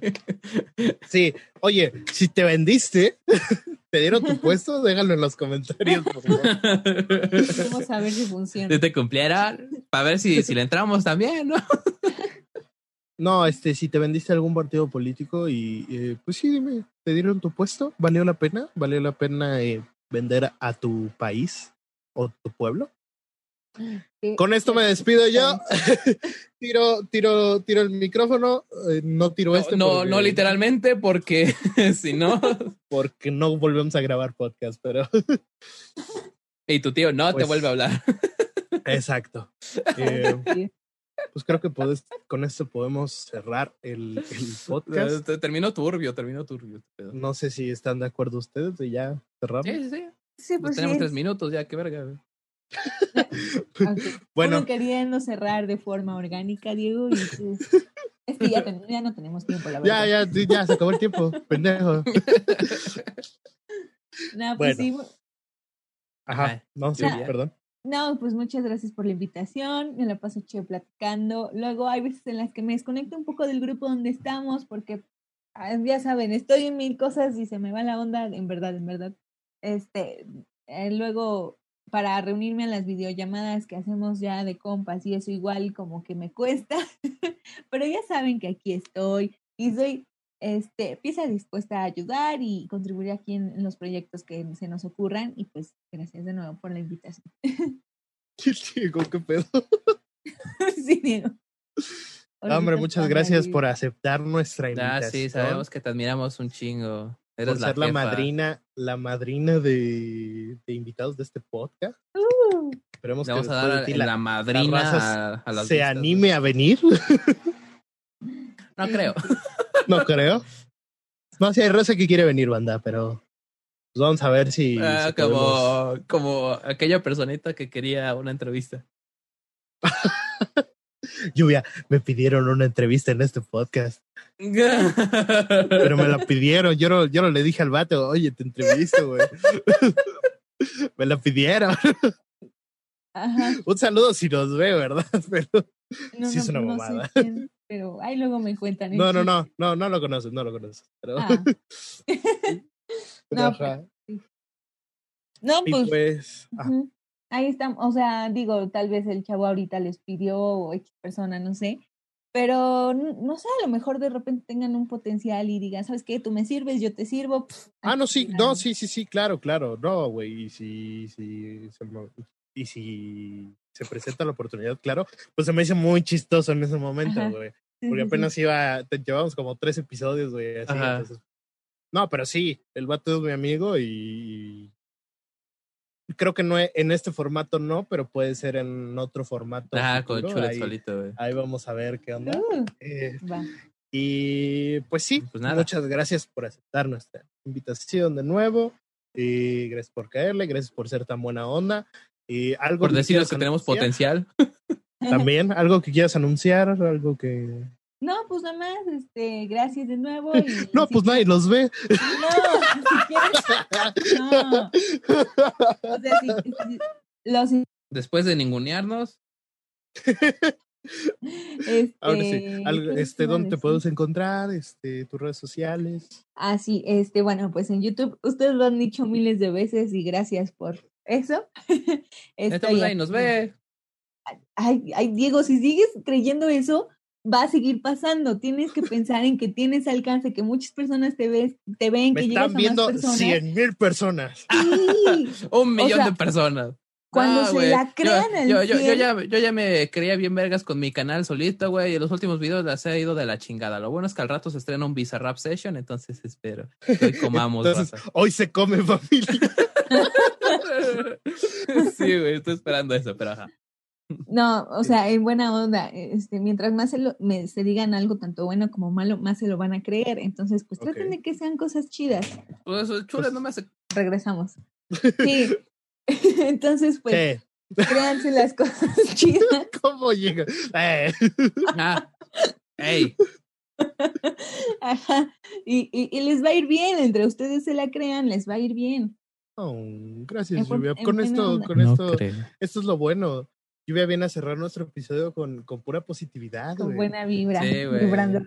Sí, oye, si te vendiste, *laughs* te dieron tu puesto, déjalo en los comentarios, por favor. Vamos a ver si funciona. Si te cumplieran, para ver si, si le entramos también, ¿no? No, este, si te vendiste a algún partido político y eh, pues sí, dime, ¿te dieron tu puesto? ¿Valió la pena? ¿Valió la pena eh, vender a tu país o tu pueblo. Sí, Con esto me despido yo. *laughs* tiro, tiro, tiro el micrófono. eh, no tiro No, este. no, porque- no literalmente, porque *laughs* si no. Porque no volvemos a grabar podcast, pero *laughs* Y tu tío no te Pues- vuelve a hablar. exacto. Eh, pues creo que puedes- con esto podemos cerrar el, el podcast. Te- Terminó turbio, terminó turbio. este. No sé si están de acuerdo ustedes de ya cerrar. Sí, sí, sí. Sí, pues Tenemos sí, tres minutos ya, qué verga. *laughs* Bueno, Uno queriendo cerrar de forma orgánica, Diego, y tú- es que ya, ten- ya no tenemos tiempo, la verdad. ya, ya, sí, ya se acabó el tiempo, pendejo. No, pues Bueno. sí, Ajá, no, sí, Ya. perdón. No, pues muchas gracias por la invitación. Me la paso chido platicando. Luego hay veces en las que me desconecto un poco del grupo donde estamos porque ah, ya saben, estoy en mil cosas y se me va la onda, en verdad, en verdad. Este, eh, luego para reunirme a las videollamadas que hacemos ya de compas y eso igual como que me cuesta, *laughs* pero ya saben que aquí estoy y soy este, pieza dispuesta a ayudar y contribuir aquí en, en los proyectos que se nos ocurran y pues gracias de nuevo por la invitación. *laughs* Diego, qué pedo. *laughs* sí, Diego. Hombre, muchas gracias por aceptar nuestra Ah, invitación. sí, sabemos que te admiramos un chingo. Eres por la, ser la, madrina, la madrina de, de invitados de este podcast. Uh, Esperemos Le que vamos a dar de ti la, la, madrina a, a las se vistas, anime a venir. *laughs* *laughs* No creo. no creo. No, si hay raza que quiere venir, banda, pero pues vamos a ver si, Ah, si podemos- como, como aquella personita que quería una entrevista. *laughs* Lluvia, me pidieron una entrevista en este podcast, pero me la *laughs* pidieron. Yo no, yo no le dije al vato, oye, te entrevisto, güey. *laughs* me la pidieron. Ajá. Un saludo si nos ve, ¿verdad? *laughs* Pero No, Sí, no, es una no mamada. sé quién, pero ahí luego me cuentan. el no, no, no, no, no lo conoces, no lo conoces. Pero, Ah. pero No, ajá. No, Y pues pues, ah, Ujú. Ahí estamos, o sea, digo, tal vez el chavo ahorita les pidió o X persona, no sé, pero no sé, a lo mejor de repente tengan un potencial y digan, ¿sabes qué? Tú me sirves, yo te sirvo. pf, Ah, no, sí, no, sí, sí, sí, claro, claro. No, güey, y si, si, y si se presenta la oportunidad, claro, pues se me hizo muy chistoso en ese momento, güey. Porque apenas iba, te llevamos como tres episodios, güey, así. Entonces- no, pero sí, el vato es mi amigo y creo que no e- en este formato no, pero puede ser en otro formato. Ah, con chulet ahí, solito, güey. ahí vamos a ver qué onda. Uh, Eh, va. y pues sí, Pues nada. muchas gracias por aceptar nuestra invitación de nuevo. Y gracias por caerle, gracias por ser tan buena onda. Y algo Por decirnos que tenemos potencial. *laughs* También, algo que quieras anunciar, algo que. No, pues nada más, este, gracias de nuevo. *laughs* Y No, si pues nadie los ve. *laughs* No, si quieres. No. O sea, si, si- los. Después de ningunearnos, Este, Ahora sí, algo, ¿qué les este, ¿dónde te decir? puedes encontrar? Este, tus redes sociales. Ah, sí, este, bueno, pues en YouTube, ustedes lo han dicho miles de veces y gracias por eso. *laughs* Estoy ahí nos ve. Ay, ay, Diego, si sigues creyendo eso, va a seguir pasando. Tienes que pensar en que tienes alcance, que muchas personas te ves, te ven, Me que llegas están a viendo más personas. 100 mil personas. Sí, *laughs* Un millón sea, de personas. cuando Ah, se la Yo- crean al yo, yo, yo 100. ya, yo ya me creía bien vergas con mi canal solito, güey. Y los últimos videos las he ido de la chingada. Lo bueno es que al rato se estrena un Bizarrap Session, entonces espero. que Hoy comamos, Entonces, hoy se come familia. *laughs* sí, güey, estoy esperando eso, pero ajá. No, o sea, en buena onda, este, mientras más se, lo- me- se digan algo tanto bueno como malo, más se lo van a creer. Entonces, pues traten de que sean cosas chidas. Pues chula, no me hace. Regresamos. *laughs* Sí. *laughs* Entonces, pues, Eh, créanse las cosas *laughs* chidas. ¿Cómo llega? Eh. Ah, ey, Ajá. Y, y, y les va a ir bien, entre ustedes se la crean, les va a ir bien. Oh, gracias, En Lluvia. en Con esto, onda. con no esto, creo. esto es lo bueno. Lluvia viene a cerrar nuestro episodio con, con pura positividad, Con buena vibra. Sí, güey. vibrando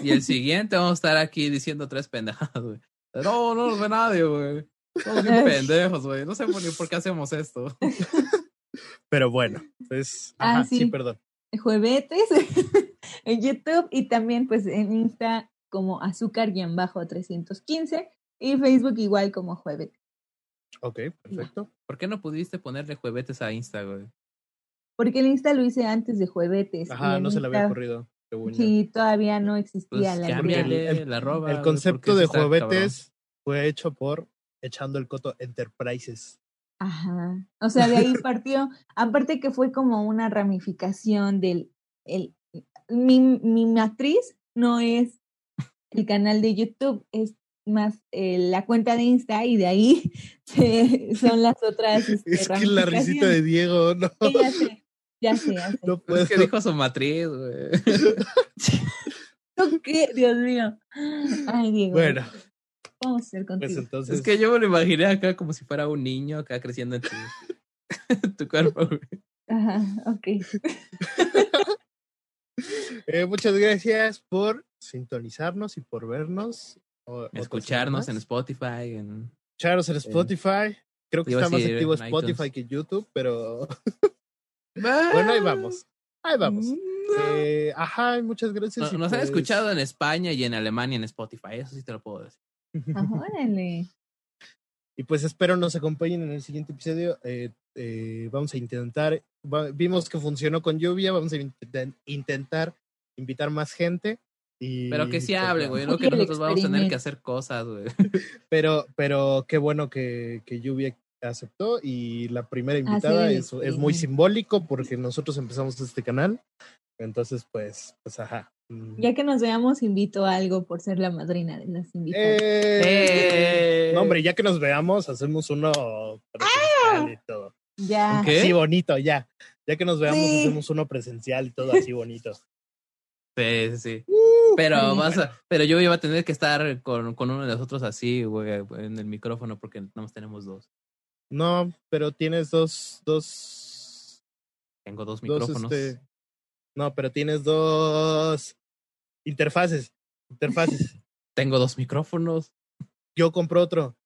Y el siguiente vamos a estar aquí diciendo tres pendejadas, güey. No, no nos ve nadie, güey. Somos bien pendejos, güey. No sé por, ni por qué hacemos esto. *laughs* Pero bueno, pues, Ah, ajá, sí. sí. perdón. Juevetes *laughs* en YouTube y también pues en Insta como azúcar-315 y Facebook igual como jueves. Ok, perfecto. ¿Por qué no pudiste ponerle juevetes a Insta, güey? Porque el Insta lo hice antes de juevetes. Ajá, no se le había ocurrido. Sí, todavía no existía Pues la cámbiale El- la. El concepto de cabrón. juevetes fue hecho por Echando el Coto Enterprises. Ajá. O sea, de ahí partió. Aparte que fue como una ramificación del. El, mi, mi matriz no es el canal de YouTube, es más eh, la cuenta de Insta y de ahí *laughs* se- son las otras. *laughs* este, Es que la risita de. Diego, no, Sí, ya sé, ya sé, ya sé. no Pues es que dijo su matriz, güey. *laughs* ¿Tú qué? Dios mío. Ay, Diego. Bueno, Vamos a ser pues contigo. entonces. Es que yo me lo imaginé acá como si fuera un niño acá creciendo en tu, *laughs* tu cuerpo, güey. Ajá, ok. eh, muchas gracias por sintonizarnos y por vernos. o- Escucharnos en. Spotify, en... Escucharnos en Spotify. Creo que está más activo en Spotify iTunes. que YouTube, pero *laughs* bueno, ahí vamos. Ahí vamos. Eh, ajá, muchas gracias. No- nos han pues- escuchado en España y en Alemania en Spotify, eso sí te lo puedo decir. Ajá, *laughs* órale. Y pues espero nos acompañen en el siguiente episodio. Eh, eh, vamos a intentar, va- vimos que funcionó con lluvia, vamos a intent- intentar invitar más gente. Y, Pero que sí pues, hable, güey, no que nosotros vamos a tener que hacer cosas, güey. *laughs* Pero, pero qué bueno que, que lluvia aceptó y la primera invitada es, es muy simbólico porque nosotros empezamos este canal. Entonces, pues, pues ajá. Mm. Ya que nos veamos, invito a algo por ser la madrina de las invitadas. Eh, ¡Eh! No, hombre, ya que nos veamos, hacemos uno presencial y todo. ya. ¿Qué? Así bonito, ya. Ya que nos veamos, Sí. hacemos uno presencial y todo así bonito. Sí, sí, sí. Uh, Pero sí. vas a, pero yo iba a tener que estar con, con uno de nosotros así, güey, en el micrófono porque nada más tenemos dos. No, pero tienes dos, dos, Tengo dos dos, micrófonos. este, no, pero tienes dos interfaces, interfaces. *laughs* Tengo dos micrófonos. Yo compro otro.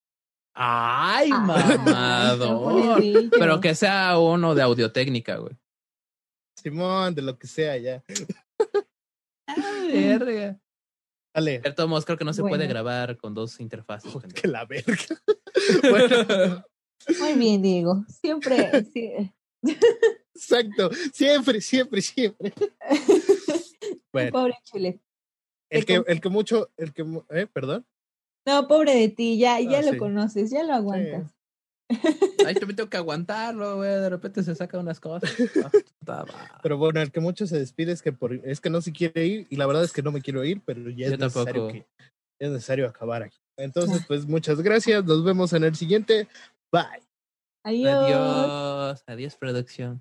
Ay, Ah, mamador. *laughs* pobrecillo. Pero que sea uno de audiotécnica, güey. Simón, de lo que sea, ya. *laughs* Ah, verga. Dale, modos, creo que no se puede grabar con dos interfaces. pendejo. que la verga. bueno, Muy bien, Diego. Siempre. sí. exacto. Siempre, siempre, siempre. *laughs* Bueno, Pobre chule. el que, el que mucho, el que, eh, perdón. No, pobre de ti, ya, ya Ah, lo sí. conoces, ya lo aguantas. Ay, yo me tengo que aguantarlo, güey. De repente se saca unas cosas. *laughs* Ah. Pero bueno, el que mucho se despide es que por, es que no se quiere ir y la verdad es que no me quiero ir, pero ya Yo es necesario tampoco. que es necesario acabar aquí. Entonces, *laughs* pues muchas gracias, nos vemos en el siguiente. Bye. Adiós. Adiós. Adiós, producción.